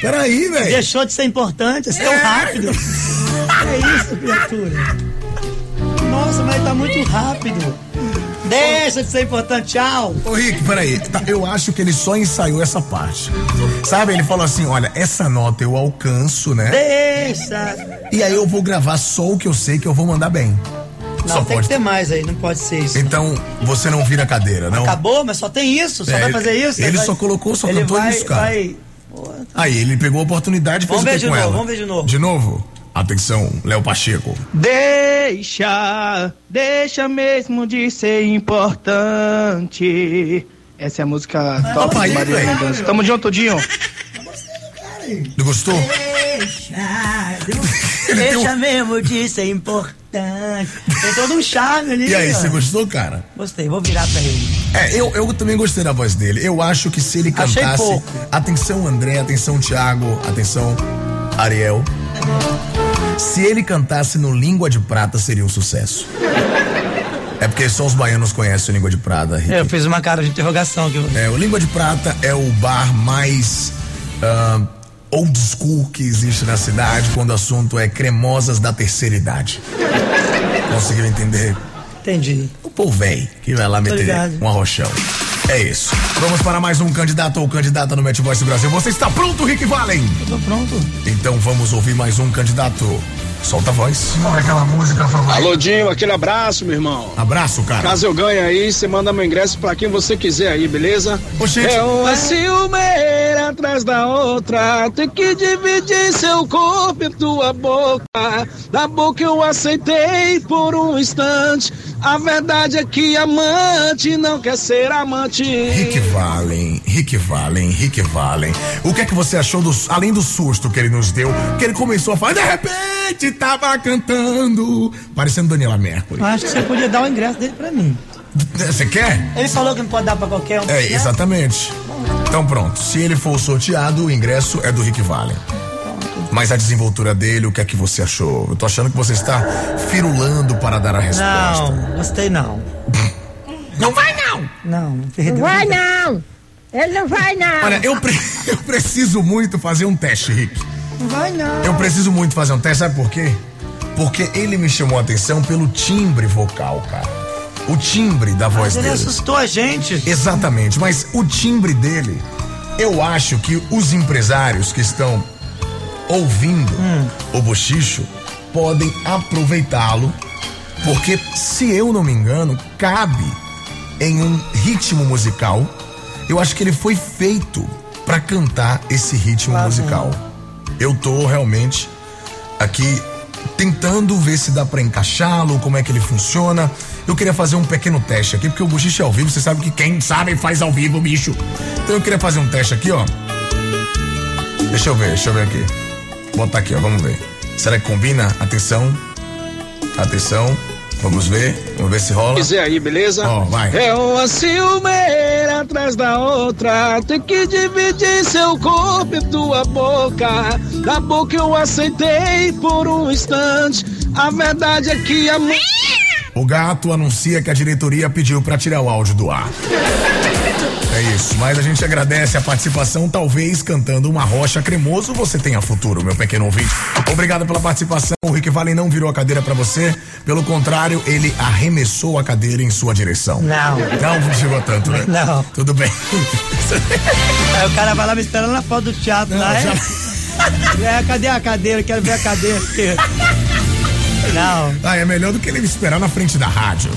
Peraí, velho. Deixou de ser importante, é tão rápido. É isso, criatura. Nossa, mas tá muito rápido. Deixa de ser importante, tchau. Ô Rick, peraí, tá, eu acho que ele só ensaiou essa parte. Sabe, ele falou assim: olha, essa nota eu alcanço, né? Deixa. E aí eu vou gravar só o que eu sei que eu vou mandar bem. Não, só tem pode. que ter mais aí, não pode ser isso. Então, você não vira cadeira, não? Acabou, mas só tem isso, só É, vai fazer isso. ele vai- só colocou, só ele cantou vai, isso, cara. Vai... Aí ele pegou a oportunidade e fez Vamos o que ver de com novo, ela? vamos ver de novo. De novo? Atenção, Léo Pacheco. Deixa, deixa mesmo de ser importante. Essa é a música top Opa, de Maria. Mendonça. Tamo junto, Dinho. Não gostou? Deixa, deixa um- mesmo de ser importante. Tem todo um charme ali. E aí, você gostou, cara? Gostei, vou virar pra ele. É, eu, eu também gostei da voz dele. Eu acho que se ele Achei cantasse. pouco. Atenção, André, atenção, Thiago, atenção, Ariel. Se ele cantasse no Língua de Prata, seria um sucesso. É porque só os baianos conhecem o Língua de Prata, Rick. É, eu fiz uma cara de interrogação aqui. É, o Língua de Prata é o bar mais ah, old school que existe na cidade quando o assunto é cremosas da terceira idade. Conseguiu entender? Entendi. O povo velho que vai lá Tô meter ligado. um arrochão. É isso. Vamos para mais um candidato ou candidata no Match Voice Brasil. Você está pronto, Rick Valen? Eu tô pronto. Então vamos ouvir mais um candidato. Solta a voz. Aquela música favorita. Alô, Dinho, aquele abraço, meu irmão. Abraço, cara. Caso eu ganhe aí, você manda meu ingresso pra quem você quiser aí, beleza? Oxente. É uma ciumeira atrás da outra, tem que dividir seu corpo e tua boca. Da boca eu aceitei por um instante. A verdade é que amante não quer ser amante. Rick Valen, Rick Valen, Rick Valen. O que é que você achou do, além do susto que ele nos deu, que ele começou a falar, de repente tava cantando, parecendo Daniela Mercury. Acho que você podia dar o ingresso dele pra mim. Você quer? Ele falou que não pode dar pra qualquer um. É, né? Então pronto, se ele for sorteado, o ingresso é do Rick Valen. Mas a desenvoltura dele, o que é que você achou? Eu tô achando que você está firulando para dar a resposta. Não, gostei não. Não vai não! Não, Não perdeu. vai não! Ele não vai não! Olha, eu, pre- eu preciso muito fazer um teste, Rick. Não vai não. Eu preciso muito fazer um teste, sabe por quê? Porque ele me chamou a atenção pelo timbre vocal, cara. O timbre da voz Mas ele dele. assustou a gente. Exatamente, mas o timbre dele, eu acho que os empresários que estão ouvindo Hum. o bochicho podem aproveitá-lo, porque se eu não me engano, cabe em um ritmo musical. Eu acho que ele foi feito para cantar esse ritmo Claro. musical. Eu tô realmente aqui tentando ver se dá pra encaixá-lo, como é que ele funciona. Eu queria fazer um pequeno teste aqui, porque o bochicho é ao vivo, você sabe que quem sabe faz ao vivo, bicho. Então eu queria fazer um teste aqui, ó. Deixa eu ver, deixa eu ver aqui. Vou botar aqui, ó, vamos ver. Será que combina? Atenção. Atenção. Vamos ver, vamos ver se rola. quiser aí, beleza? Ó, vai. É uma ciumeira atrás da outra, tem que dividir seu corpo e tua boca. Da boca eu aceitei por um instante. A verdade é que amor. O gato anuncia que a diretoria pediu pra tirar o áudio do ar. É isso, mas a gente agradece a participação, talvez cantando uma rocha cremoso você tenha futuro, meu pequeno ouvinte. Obrigado pela participação. O Rick Valen não virou a cadeira pra você, pelo contrário, ele arremessou a cadeira em sua direção. Não. Não chegou tanto, né? Não. Tudo bem. Aí o cara vai lá me esperando na porta do teatro. Não, lá, é? já- É, cadê a cadeira? Quero ver a cadeira. Não. Ah, é melhor do que ele me esperar na frente da rádio.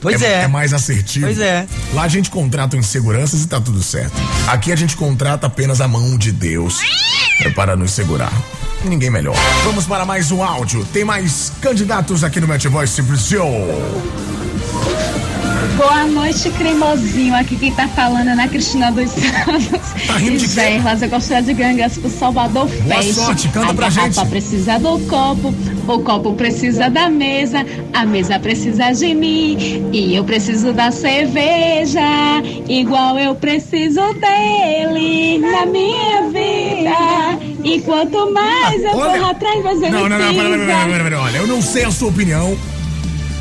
Pois é. é. É mais assertivo. Pois é. Lá a gente contrata inseguranças e tá tudo certo. Aqui a gente contrata apenas a mão de Deus é para nos segurar. Ninguém melhor. Vamos para mais um áudio. Tem mais candidatos aqui no Match Voice Brasil. Boa noite, cremosinho. Aqui quem tá falando é Ana Cristina dos Santos. Tá rindo de quê? Gerlas, eu gostaria de ganhar pro Salvador Boa Fest. sorte, canta a pra gente. precisa do copo, o copo precisa da mesa, a mesa precisa de mim. E eu preciso da cerveja, igual eu preciso dele na minha vida. E quanto mais eu Olha- corro atrás, mais ele Não, não, não, pera, pera, pera, pisa. pera, pera, olha, eu não sei a sua opinião,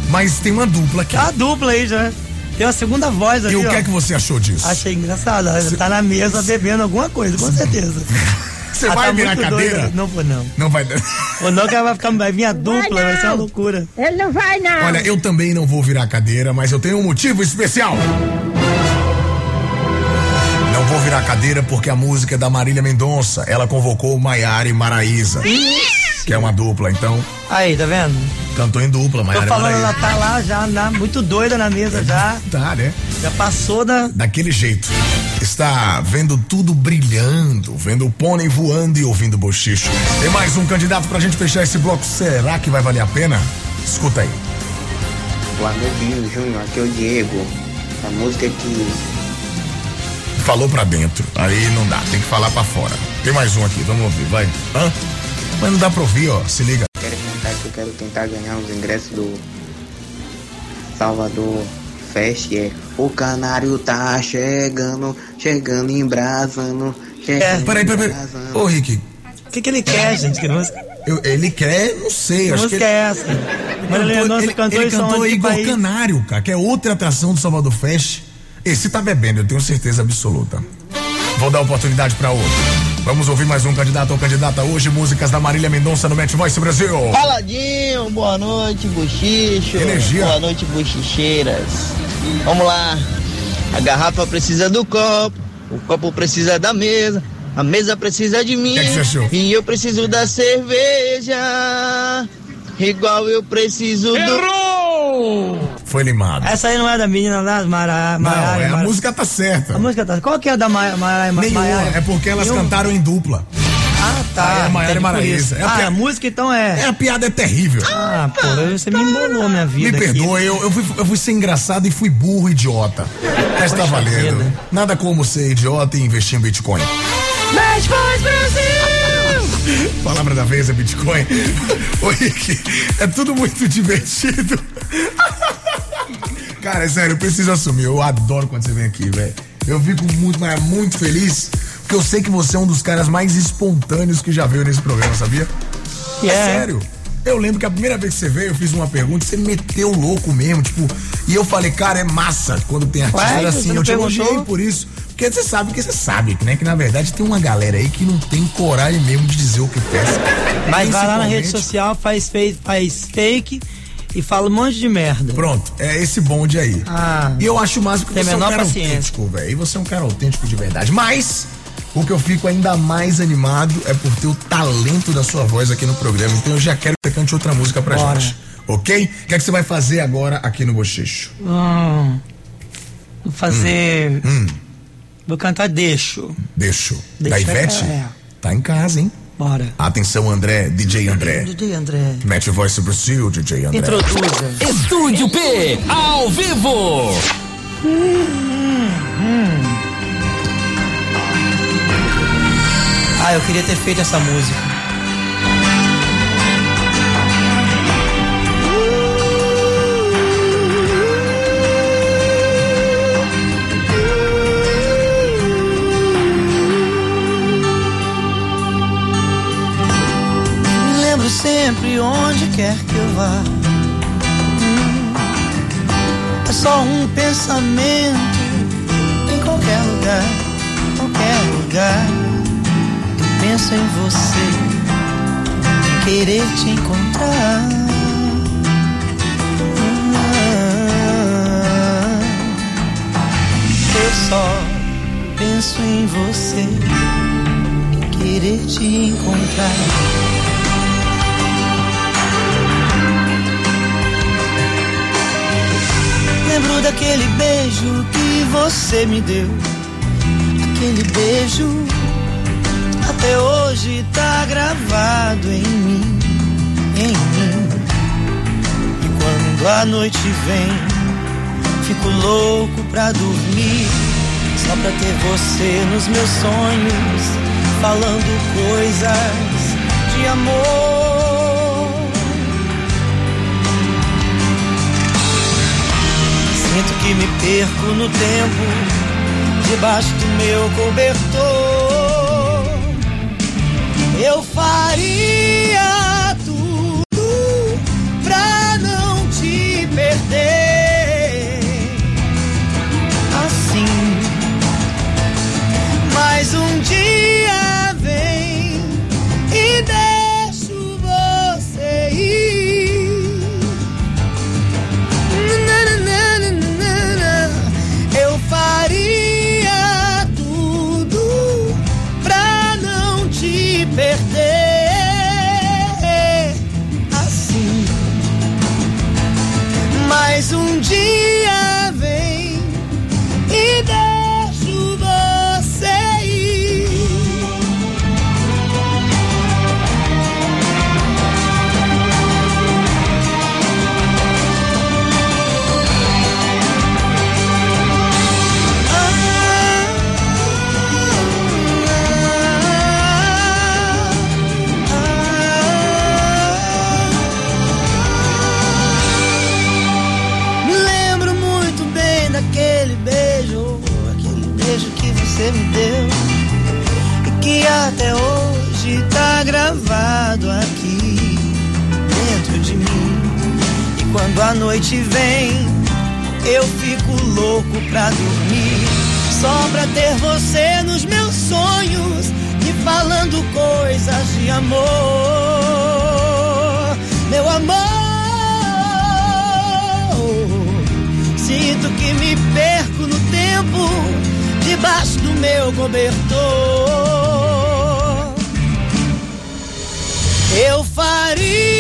mas tem uma dupla aqui. A dupla aí já. Tem uma segunda voz aqui. E o que ó. é que você achou disso? Achei engraçado. Ela tá na mesa bebendo alguma coisa, com certeza. Você Ela vai tá virar cadeira? doida. Não vou, não. Não vai. Ou não, que ela vai ficar. Vai vir a dupla, vai, ser uma loucura. Ele não vai, não. Olha, eu também não vou virar cadeira, mas eu tenho um motivo especial. Não vou virar cadeira porque a música é da Marília Mendonça. Ela convocou Maiara e Maraísa, que é uma dupla, então Aí, tá vendo? Cantou em dupla, Tô Maiara e falando, ela tá lá já, na- muito doida na mesa já. Tá, né? Já passou da. Daquele jeito. Está vendo tudo brilhando, vendo o pônei voando e ouvindo bochicho. Tem mais um candidato pra gente fechar esse bloco. Será que vai valer a pena? Escuta aí. Boa noite, Júnior. Aqui é o Diego. A música que Falou pra dentro, aí não dá, tem que falar pra fora. Tem mais um aqui, vamos ouvir, vai. Hã? Mas não dá pra ouvir, ó, se liga. Quero tentar ganhar os ingressos do Salvador Fest. É o canário tá chegando, chegando embrasando. Chegando Peraí, peraí, peraí. embrasando. Ô, Rick. O que, que ele quer, gente? Que música? Eu- ele quer, não sei, Que acho música que. é essa? Mendonça ele, cantou ele cantou aonde? Que Igor país? Canário, cara, que é outra atração do Salvador Fest. Esse tá bebendo, eu tenho certeza absoluta. Vou dar oportunidade pra outro. Vamos ouvir mais um candidato ou candidata hoje, músicas da Marília Mendonça no Match Voice Brasil. Paladinho, boa noite, bochicho. Energia. Boa noite, bochicheiras. Vamos lá. A garrafa precisa do copo, o copo precisa da mesa, a mesa precisa de mim. achou? E eu preciso da cerveja, igual eu preciso do. Foi limado. Essa aí não é da menina da Mara, Não, Maiara, é, a Mara- música tá certa. A música tá. Qual que é a da Maiara? Maiara, Nenhuma, Maiara? é porque elas Nenhuma? cantaram em dupla. Ah, tá. Ah, é a Maiara e. Maraísa. É a ah, piada- a música então é. É, a piada é terrível. Ah, pô, você me embolou minha Me vida. aqui. perdoa, eu, eu, fui, eu fui ser engraçado e fui burro idiota. Mas tá valendo. vida. Nada como ser idiota e investir em Bitcoin. Match Boys Brasil! Palavra da vez é Bitcoin. Rick, é tudo muito divertido. Cara, é sério, eu preciso assumir. Eu adoro quando você vem aqui, velho. Eu fico muito, mas muito feliz, porque eu sei que você é um dos caras mais espontâneos que já veio nesse programa, sabia? É É. sério. Eu lembro que a primeira vez que você veio, eu fiz uma pergunta, você meteu louco mesmo, tipo, e eu falei, cara, é massa quando tem artista Ué, assim, eu te elogiei por isso. Porque você sabe que você sabe, né? Que na verdade tem uma galera aí que não tem coragem mesmo de dizer o que pensa. Mas vai lá na rede social, faz, faz fake e fala um monte de merda. Pronto, é esse bonde aí. Ah, e eu acho massa que você é um cara paciência. autêntico, velho. E você é um cara autêntico de verdade. Mas, o que eu fico ainda mais animado é por ter o talento da sua voz aqui no programa. Então eu já quero que você cante outra música pra Bora. gente. Ok? O que é que você vai fazer agora aqui no Bochecho? Hum, vou fazer. Hum, Vou cantar Deixo. deixo. Da Deixa- Ivete? é. Tá em casa, hein? Bora. Atenção, André, DJ André. DJ André. Match Voice Brasil, DJ André. Introduza. Estúdio P, ao vivo. Ah, eu queria ter feito essa música. Sempre onde quer que eu vá. Hum, É só um pensamento em qualquer lugar, qualquer lugar. Eu penso em você, em querer te encontrar. Ah, Eu só penso em você, em querer te encontrar. Daquele beijo que você me deu. Aquele beijo até hoje tá gravado em mim, em mim. E quando a noite vem, Fico louco pra dormir, só pra ter você nos meus sonhos, falando coisas de amor. Que me perco no tempo, debaixo do meu cobertor. Eu faria dia louco pra dormir, só pra ter você nos meus sonhos e falando coisas de amor, meu amor. Sinto que me perco no tempo debaixo do meu cobertor. Eu faria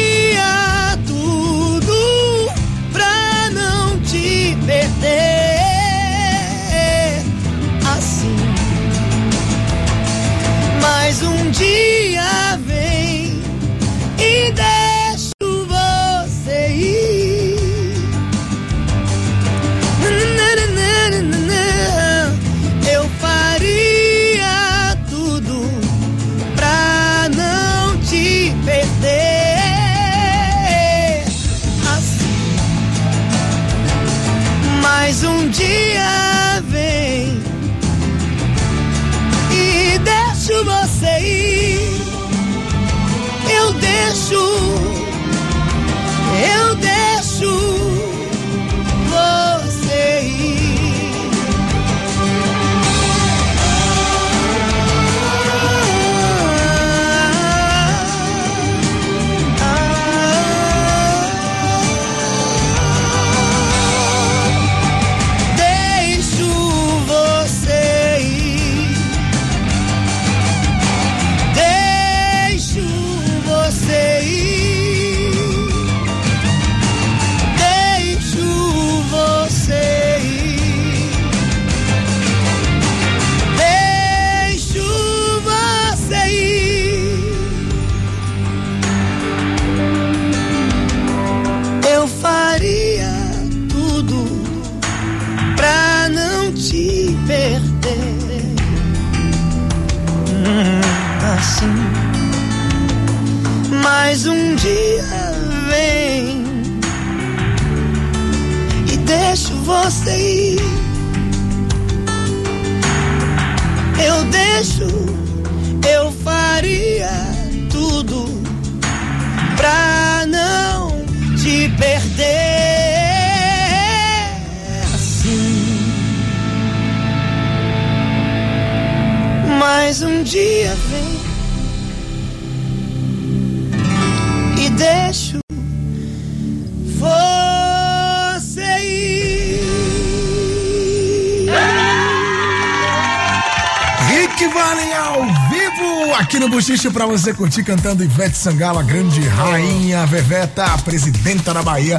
Buchiche pra você curtir cantando Ivete Sangalo, a grande rainha Veveta, a presidenta da Bahia.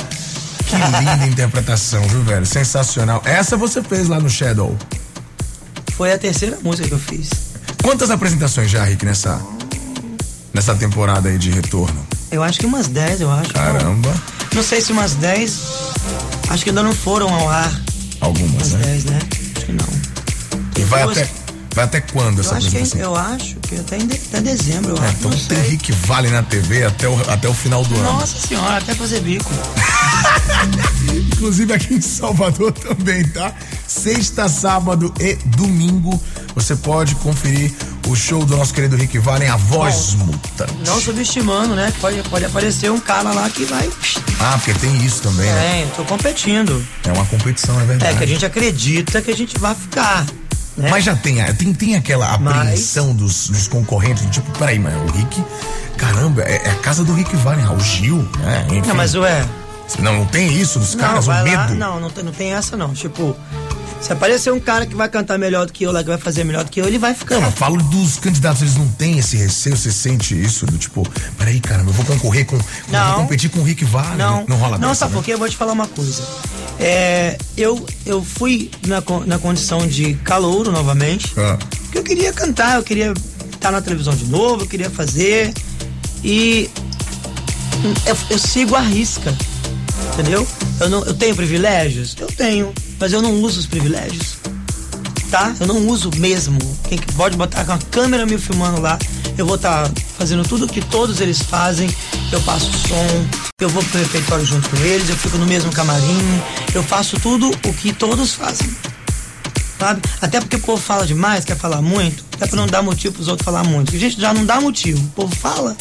Que linda interpretação, viu, velho? Sensacional. Essa você fez lá no Shadow. Foi a terceira música que eu fiz. Quantas apresentações já, Rick, nessa, nessa temporada aí de retorno? Eu acho que umas 10, eu acho. Caramba. Não sei se umas 10. Acho que ainda não foram ao ar. Algumas, né? 10, né? Acho que não. E vai duas- até, vai até quando Eu essa que, apresentação? eu acho que até, em de- até dezembro, eu É, acho. então não tem sei. Rick Vale na TV até o, até o final do ano. Nossa senhora, até fazer bico. Inclusive aqui em Salvador também, tá? Sexta, sábado e domingo você pode conferir o show do nosso querido Rick Vale em A Voz Mutante. Não subestimando, né? Pode, pode aparecer um cara lá que vai. Ah, porque tem isso também, né? É, tô competindo. É uma competição, é verdade. É que a gente acredita que a gente vai ficar. Né? Mas já tem, tem, tem aquela apreensão dos, dos concorrentes, tipo, peraí, mas o Rick, caramba, é, é a casa do Rick Vale, o Gil, né? Enfim. Não, mas ué. Não, não tem isso dos caras, o vai lá, medo. não, não tem, não tem essa não. Tipo, se aparecer um cara que vai cantar melhor do que eu lá, que vai fazer melhor do que eu, ele vai ficando. Eu falo dos candidatos, eles não têm esse receio, você sente isso, do tipo, peraí, caramba, eu vou concorrer com. eu Não. Vou competir com o Rick Vale. Não, não rola Não, dessa, sabe né? por quê? Eu vou te falar uma coisa. É, eu, eu fui na, na condição de calouro novamente. Ah. Porque eu queria cantar, eu queria estar na televisão de novo, eu queria fazer. E eu, eu sigo a risca. Entendeu? Eu, não, eu tenho privilégios? Eu tenho. Mas eu não uso os privilégios. Tá? Eu não uso mesmo. Quem que pode botar com a câmera me filmando lá? Eu vou estar fazendo tudo que todos eles fazem. Eu passo som, eu vou pro refeitório junto com eles, eu fico no mesmo camarim, eu faço tudo o que todos fazem. Sabe? Até porque o povo fala demais, quer falar muito, até pra não dar motivo pros outros falar muito. Porque, gente, já não dá motivo, o povo fala.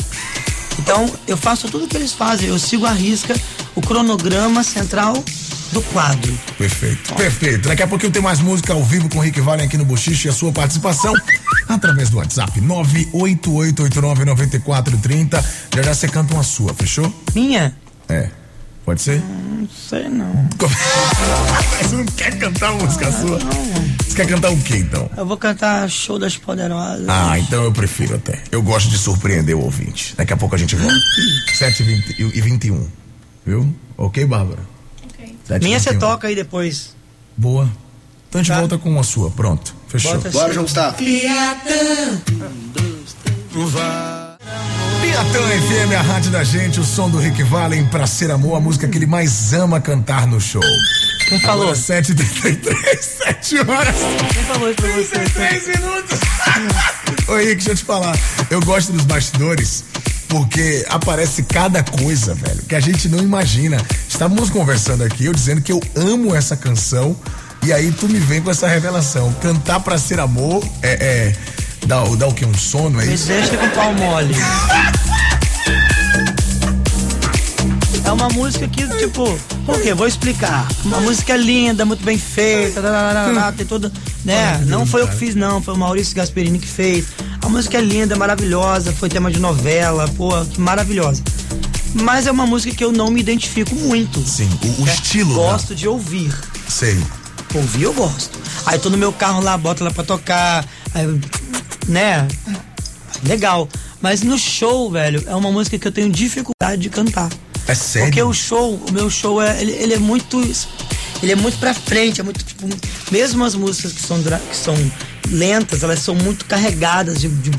Então, eu faço tudo o que eles fazem, eu sigo a risca o cronograma central do quadro. Perfeito. Perfeito. Daqui a pouquinho tem mais música ao vivo com o Rick Vale aqui no Bochiche e a sua participação através do WhatsApp 988899430. Já já você canta uma sua, fechou? Minha? É. Pode ser? Não sei não. Você não quer cantar uma música sua? Você quer cantar o quê então? Eu vou cantar Show das Poderosas. Ah, então eu prefiro até. Eu gosto de surpreender o ouvinte. Daqui a pouco a gente volta. 7 e 20 e 21. Viu? Ok, Bárbara? Ok. Minha você toca aí depois. Boa. Então a gente volta com a sua. Pronto. Fechou. Bota Bora. João Gustavo. Piatã FM, a rádio da gente, o som do Rick Valen pra ser amor, a música que ele mais ama cantar no show. Quem falou? Agora, 7h33, 7 horas. Quem falou isso pra você? 3 minutos. Oi, Rick, deixa eu te falar. Eu gosto dos bastidores porque aparece cada coisa, velho, que a gente não imagina. Estávamos conversando aqui, eu dizendo que eu amo essa canção, e aí tu me vem com essa revelação. Cantar pra ser amor é. é dá, dá o que? Um sono, é Me isso? deixa com pau mole. É uma música que, tipo, por quê? Vou explicar. Uma música linda, muito bem feita, tararara, tem toda. Né? Não foi eu que fiz, não, foi o Maurício Gasperini que fez. A música é linda, maravilhosa, foi tema de novela, pô, que maravilhosa. Mas é uma música que eu não me identifico muito. Sim, o, o estilo. Gosto de ouvir. Sei. Ouvir eu gosto. Aí tô no meu carro lá, boto ela pra tocar, aí, né? Legal. Mas no show, velho, é uma música que eu tenho dificuldade de cantar. É sério? Porque o show, o meu show é, ele, ele é muito, ele é muito pra frente, é muito tipo, mesmo as músicas que são que são lentas, elas são muito carregadas de, de,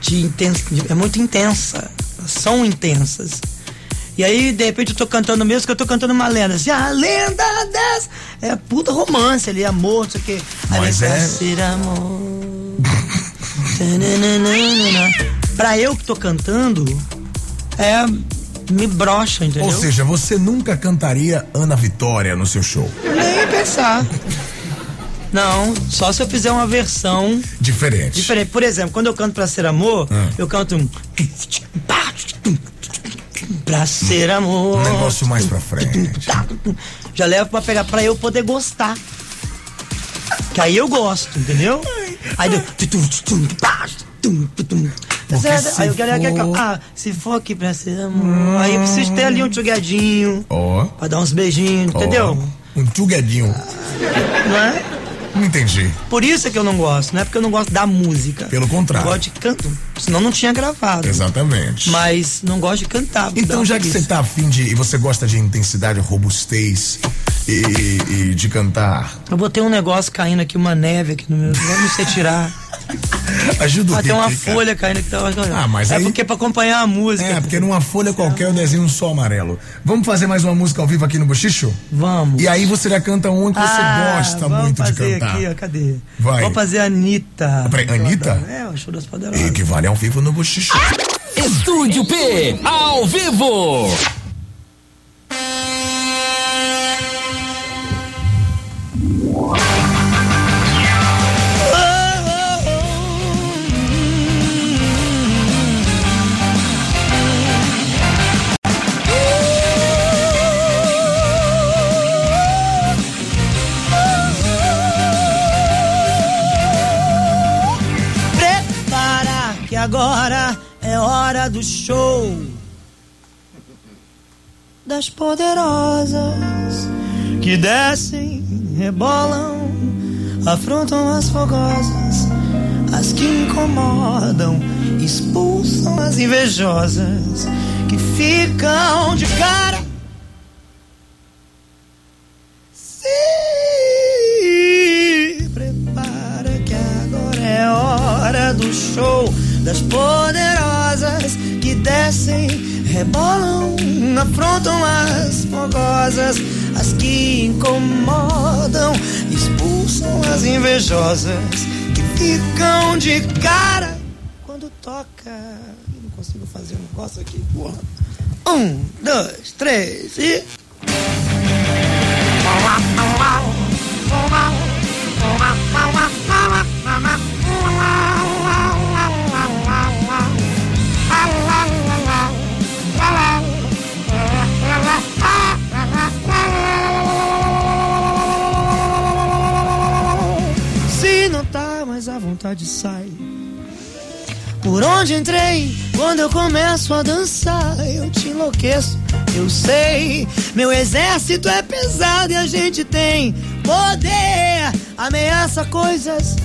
de intensa, de- é muito intensa, elas são intensas. E aí, de repente, eu tô cantando mesmo que eu tô cantando uma lenda. Assim, a lenda dessa. É puta romance ali, amor, não sei o quê. Aí Mas é- pra ser amor. Pra eu que tô cantando, é. Me brocha, entendeu? Ou seja, você nunca cantaria Ana Vitória no seu show. Nem pensar. Não, só se eu fizer uma versão Diferente. diferente. Por exemplo, quando eu canto Pra Ser Amor, Ah. eu canto um. Pra ser amor. Um negócio mais pra frente. Já levo pra pegar pra eu poder gostar. Que aí eu gosto, entendeu? Aí deu. Se Aí eu quero, quero- for- ah, se for aqui pra ser amor. Aí eu preciso ter ali um tchugadinho. Ó. Pra dar uns beijinhos, ó, entendeu? Um tchugadinho. Não é? Não entendi. Por isso é que eu não gosto, não é porque eu não gosto da música. Pelo contrário. Eu gosto de canto, senão não tinha gravado. Exatamente. Mas não gosto de cantar. Então, já que você tá afim de. e você gosta de intensidade, robustez e, e- e de cantar. Eu botei um negócio caindo aqui, uma neve aqui no meu. Não sei tirar. Ajuda o Ah, tem uma cara. folha caindo que tá. Ah, mas é aí- porque é pra acompanhar a música. É, porque numa folha qualquer eu desenho um sol amarelo. Vamos fazer mais uma música ao vivo aqui no Bochicho? Vamos. E aí você já canta uma que você Ah, gosta vamos muito de fazer cantar. aqui, ó, cadê? Vai. Vamos fazer a Anitta. Peraí, Anitta? É, o show das poderosas. E que vale ao vivo no Bochicho. Estúdio P, ao vivo. Do show das poderosas que descem, rebolam, afrontam as fogosas, as que incomodam, expulsam as invejosas que ficam de cara. Se prepara que agora é hora do show das poderosas que descem, rebolam, afrontam as fogosas, as que incomodam, expulsam as invejosas que ficam de cara quando toca. Não consigo fazer um negócio aqui, porra. Um, dois, três e. vontade, sai. Por onde entrei, quando eu começo a dançar, eu te enlouqueço, eu sei. Meu exército é pesado e a gente tem poder. Ameaça coisas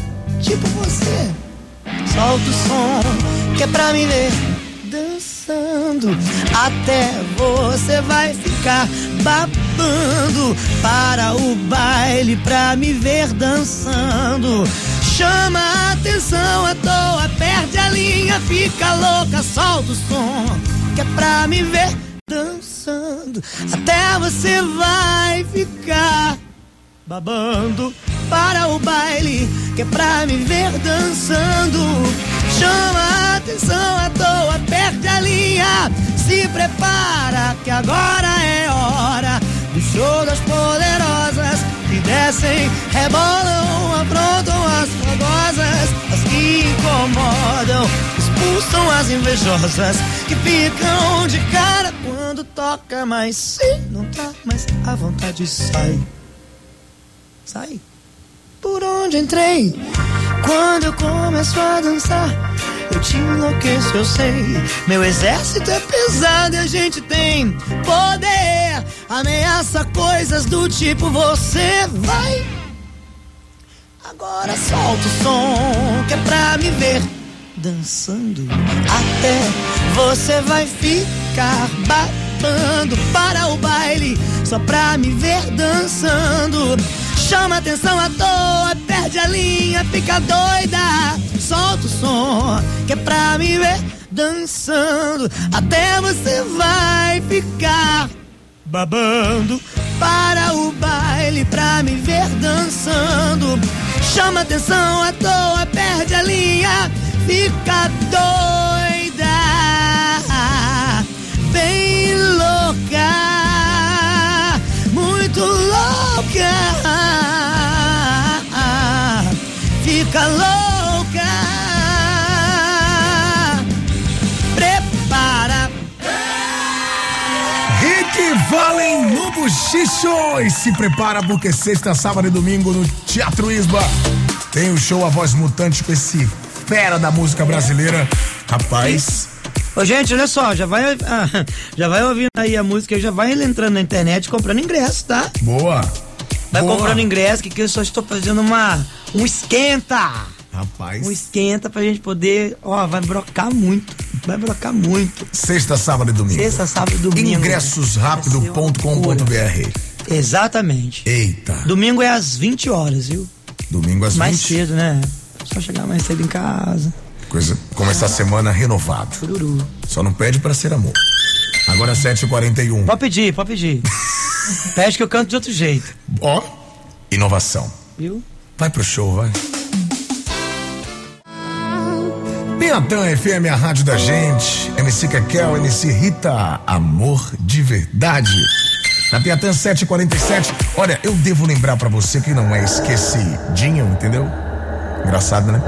tipo você. Solta o som que é pra me ver dançando. Até você vai ficar babando para o baile pra me ver dançando. Chama a atenção à toa, perde a linha, fica louca, solta o som que é pra me ver dançando. Até você vai ficar babando para o baile que é pra me ver dançando. Chama a atenção à toa, perde a linha, se prepara que agora é hora do show das poderosas descem, rebolam, aprontam as fogosas, as que incomodam, expulsam as invejosas que ficam de cara quando toca, mas se não tá mais à vontade sai. Sai. Por onde entrei? Quando eu começo a dançar, eu te enlouqueço, eu sei. Meu exército é pesado e a gente tem poder. Ameaça coisas do tipo você vai. Agora solta o som que é pra me ver dançando. Até você vai ficar babando para o baile só pra me ver dançando. Chama atenção à toa, perde a linha, fica doida. Solta o som que é pra me ver dançando. Até você vai ficar babando para o baile pra me ver dançando. Chama atenção à toa, perde a linha, fica doida, bem louca, louca, fica louca. Prepara Rick Valen no Buchicho. E se prepara porque sexta, sábado e domingo no Teatro Isba tem o show A Voz Mutante com esse fera da música brasileira. Rapaz, Ô, gente, olha só, já vai, ah, já vai ouvindo aí a música, já vai entrando na internet comprando ingresso, tá? boa. Vai Boa. comprando ingresso, que, eu só estou fazendo uma, um esquenta. Rapaz. Um esquenta pra gente poder, ó, vai brocar muito, vai brocar muito. Sexta, sábado e domingo. Sexta, sábado e domingo. Ingressosrápido.com.br. Exatamente. Eita. Domingo é às 20 horas, viu? Domingo às Mais 20. cedo, né? Só chegar mais cedo em casa. Coisa, começar a semana renovado. Chururu. Só não pede pra ser amor. Agora 7h41. Pode pedir, pode pedir. Pede que eu canto de outro jeito. Ó, inovação. Viu? Vai pro show, vai. Piatã FM, a rádio da gente. MC Kekel, MC Rita, amor de verdade. Na Piatã 747. Olha, eu devo lembrar pra você que não é esquecidinho, entendeu? Engraçado, né?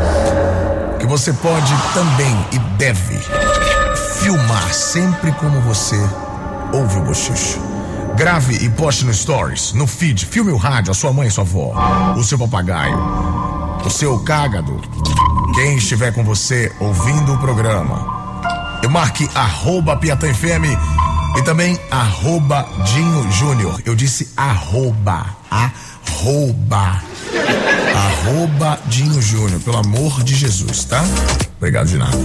Que você pode também e deve filmar sempre como você ouve o bochicho. Grave e poste no stories, no feed, filme o rádio, a sua mãe e sua avó, o seu papagaio, o seu cágado, quem estiver com você ouvindo o programa. Eu marque arroba FM e também arroba Dinho Júnior. Eu disse arroba, arroba, arroba Dinho Júnior, pelo amor de Jesus, tá? Obrigado de nada.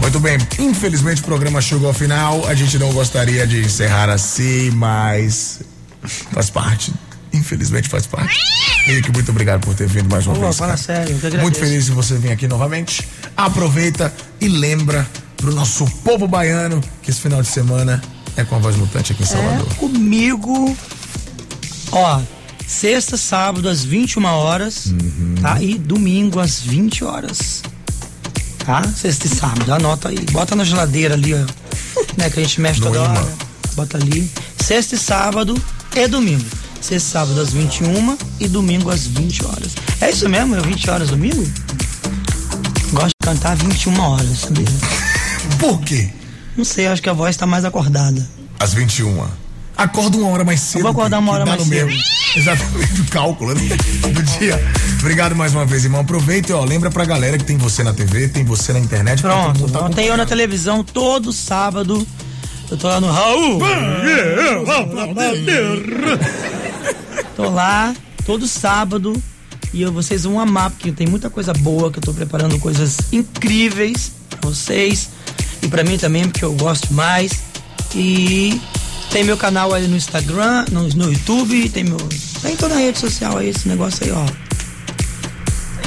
Muito bem, infelizmente o programa chegou ao final. A gente não gostaria de encerrar assim, mas faz parte. Infelizmente faz parte. Henrique, muito obrigado por ter vindo mais uma Pô, vez. fala cara. sério, eu. Muito feliz de você vir aqui novamente. Aproveita e lembra pro nosso povo baiano que esse final de semana é com a voz mutante aqui em Salvador. É comigo. Ó, sexta, sábado às 21 horas, Uhum. tá? E domingo às 20 horas. Tá? Sexta e sábado, anota aí. Bota na geladeira ali, ó. Né, que a gente mexe No toda imã. hora. Bota ali. Sexta e sábado e domingo. Sexta e sábado às 21 e domingo às 20 horas. É isso mesmo? É 20 horas domingo? Gosto de cantar 21 horas, sabia? Por quê? Não sei, acho que a voz tá mais acordada. Às 21. Acorda uma hora mais cedo. vou acordar uma hora mais cedo. mesmo. Exatamente, o cálculo né? do dia. Obrigado mais uma vez, irmão. Aproveita e ó, lembra pra galera que tem você na TV, tem você na internet. Pronto, tá tem eu na televisão todo sábado. Eu tô lá no Raul. Tô lá todo sábado e eu- vocês vão amar porque tem muita coisa boa que eu tô preparando coisas incríveis pra vocês e pra mim também porque eu gosto mais. E tem meu canal aí no Instagram, no, no YouTube, tem meu tem toda a rede social aí esse negócio aí, ó.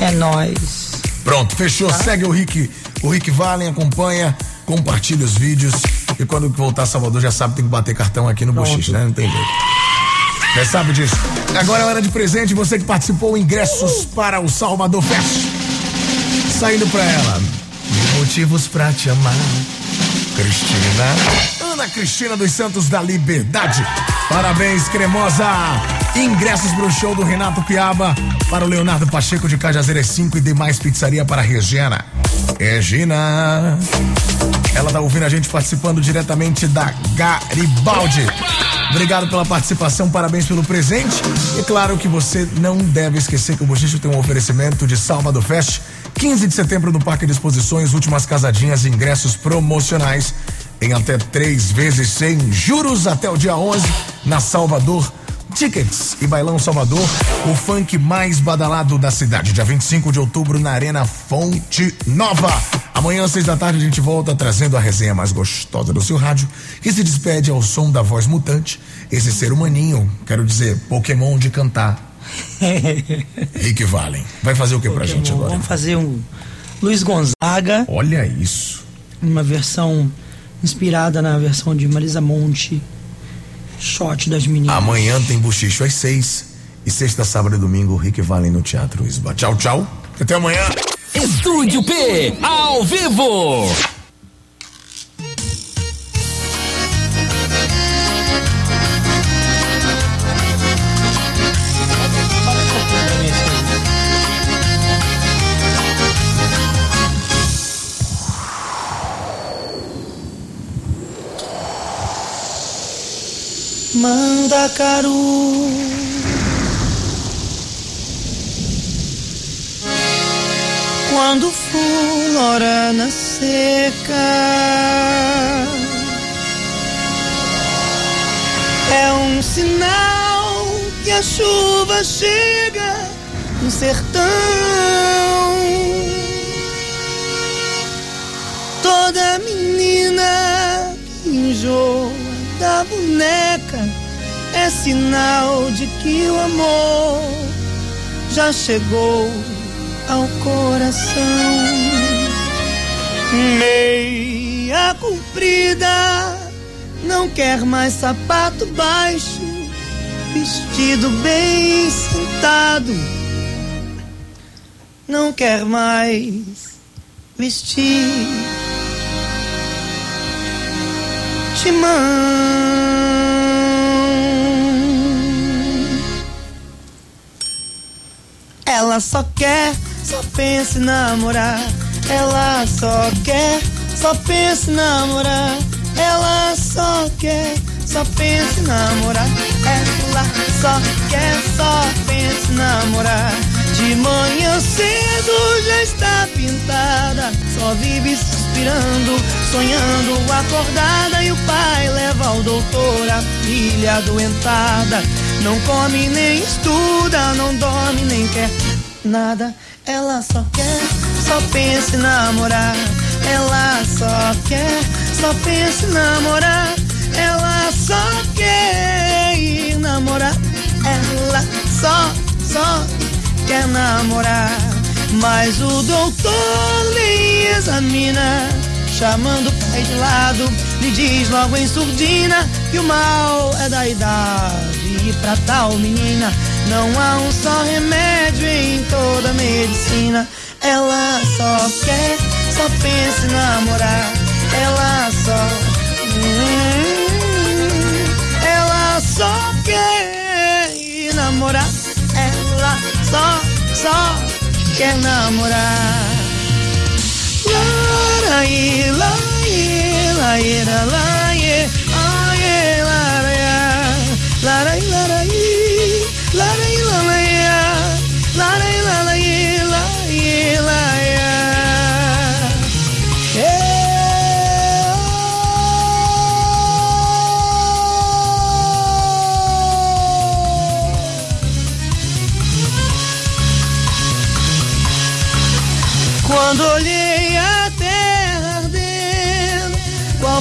É nóis. Pronto, fechou. Segue o Rick, o Rick Valen, acompanha, compartilha os vídeos. E quando voltar a Salvador, já sabe, tem que bater cartão aqui no Bochiche, né? Não tem jeito. Já sabe disso. Agora é hora de presente. Você que participou, ingressos para o Salvador Fest. Saindo pra ela. Motivos pra te amar. Cristina. Ana Cristina dos Santos da Liberdade. Parabéns, cremosa. Ingressos pro show do Renato Piaba. Para o Leonardo Pacheco de Cajazeiras 5 e demais pizzaria para Regina. Regina. Ela tá ouvindo a gente participando diretamente da Garibaldi. Obrigado pela participação, parabéns pelo presente. E claro que você não deve esquecer que o Bochicho tem um oferecimento de Salvador Fest. 15 de setembro no Parque de Exposições, últimas casadinhas e ingressos promocionais em até três vezes sem juros até o dia 11 na Salvador. Tickets e Bailão Salvador, o funk mais badalado da cidade. Dia 25 de outubro na Arena Fonte Nova. Amanhã, às seis da tarde, a gente volta trazendo a resenha mais gostosa do seu rádio, que se despede ao som da voz mutante. Esse ser humaninho, quero dizer, Pokémon de cantar. Rick Valen. Vai fazer o que pra gente agora? Vamos fazer um Luiz Gonzaga. Olha isso. Uma versão inspirada na versão de Marisa Monte. Shot das meninas. Amanhã tem Buchicho às seis. E sexta, sábado e domingo, Rick Valen no Teatro Isba. Tchau, tchau. Até amanhã. Estúdio P, ao vivo. Manda Caru. Quando flora na seca, é um sinal que a chuva chega no sertão. Toda menina que enjoa da boneca é sinal de que o amor já chegou ao coração. Meia comprida, não quer mais sapato baixo, vestido bem sentado, não quer mais vestir Ela só quer, só pensa em namorar. Ela só quer, só pensa em namorar. Ela só quer, só pensa em namorar. Ela só quer, só pensa em namorar. De manhã cedo já está pintada, só vive suspirando, sonhando acordada. E o pai leva ao doutor a filha adoentada. Não come nem estuda, não dorme nem quer nada. Ela só quer, só pensa em namorar. Ela só quer, só pensa em namorar. Ela só quer ir namorar. Ela só, só quer namorar. Mas o doutor lhe examina, chamando o pai de lado, lhe diz logo em surdina que o mal é da idade. E pra tal menina não há um só remédio em toda a medicina. Ela só quer, só pensa em namorar. Ela só. Hum, ela só quer namorar. Ela só, só quer namorar. la la la la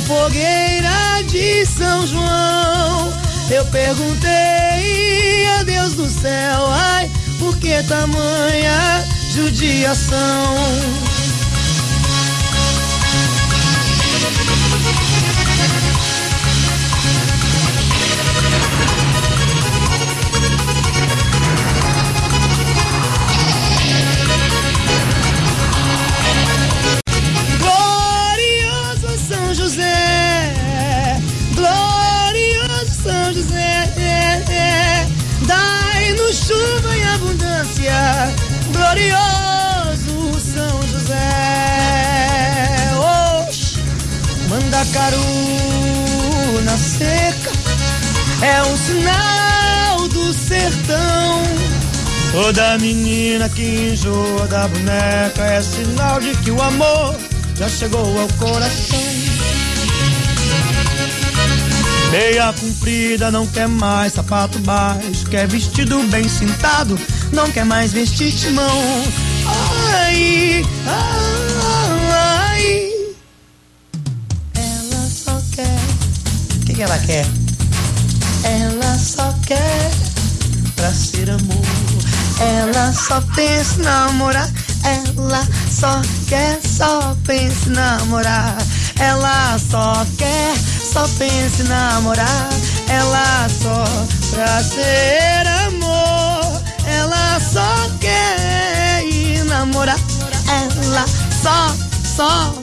fogueira de São João, eu perguntei a Deus do céu, ai, por que tamanha judiação? Menina que enjoa da boneca é sinal de que o amor já chegou ao coração. Meia comprida, não quer mais sapato baixo, quer vestido bem cintado, não quer mais vestir timão. Ai, ai, ela só quer. O que, que ela quer? Ela só quer pra ser amor. Ela só pensa em namorar. Ela só quer, só pensa em namorar. Ela só quer, só pensa em namorar. Ela só pra ser amor. Ela só quer ir namorar. Ela só, só.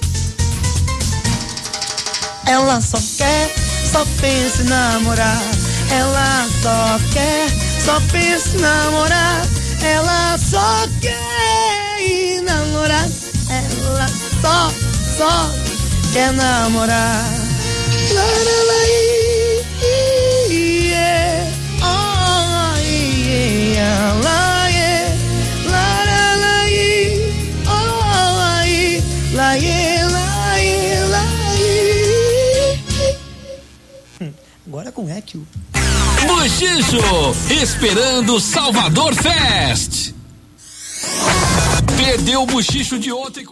Ela só quer, só pensa em namorar. Ela só quer, só pensa em namorar. Ela só quer namorar. Ela só, só quer namorar. La, i, i, yeah. Oh, yeah. La, yeah. La, la, i, oh, i, la, yeah, la, yeah, la, yeah. Agora com Equio. Bochicho, esperando Salvador Fest. Perdeu o bochicho de ontem.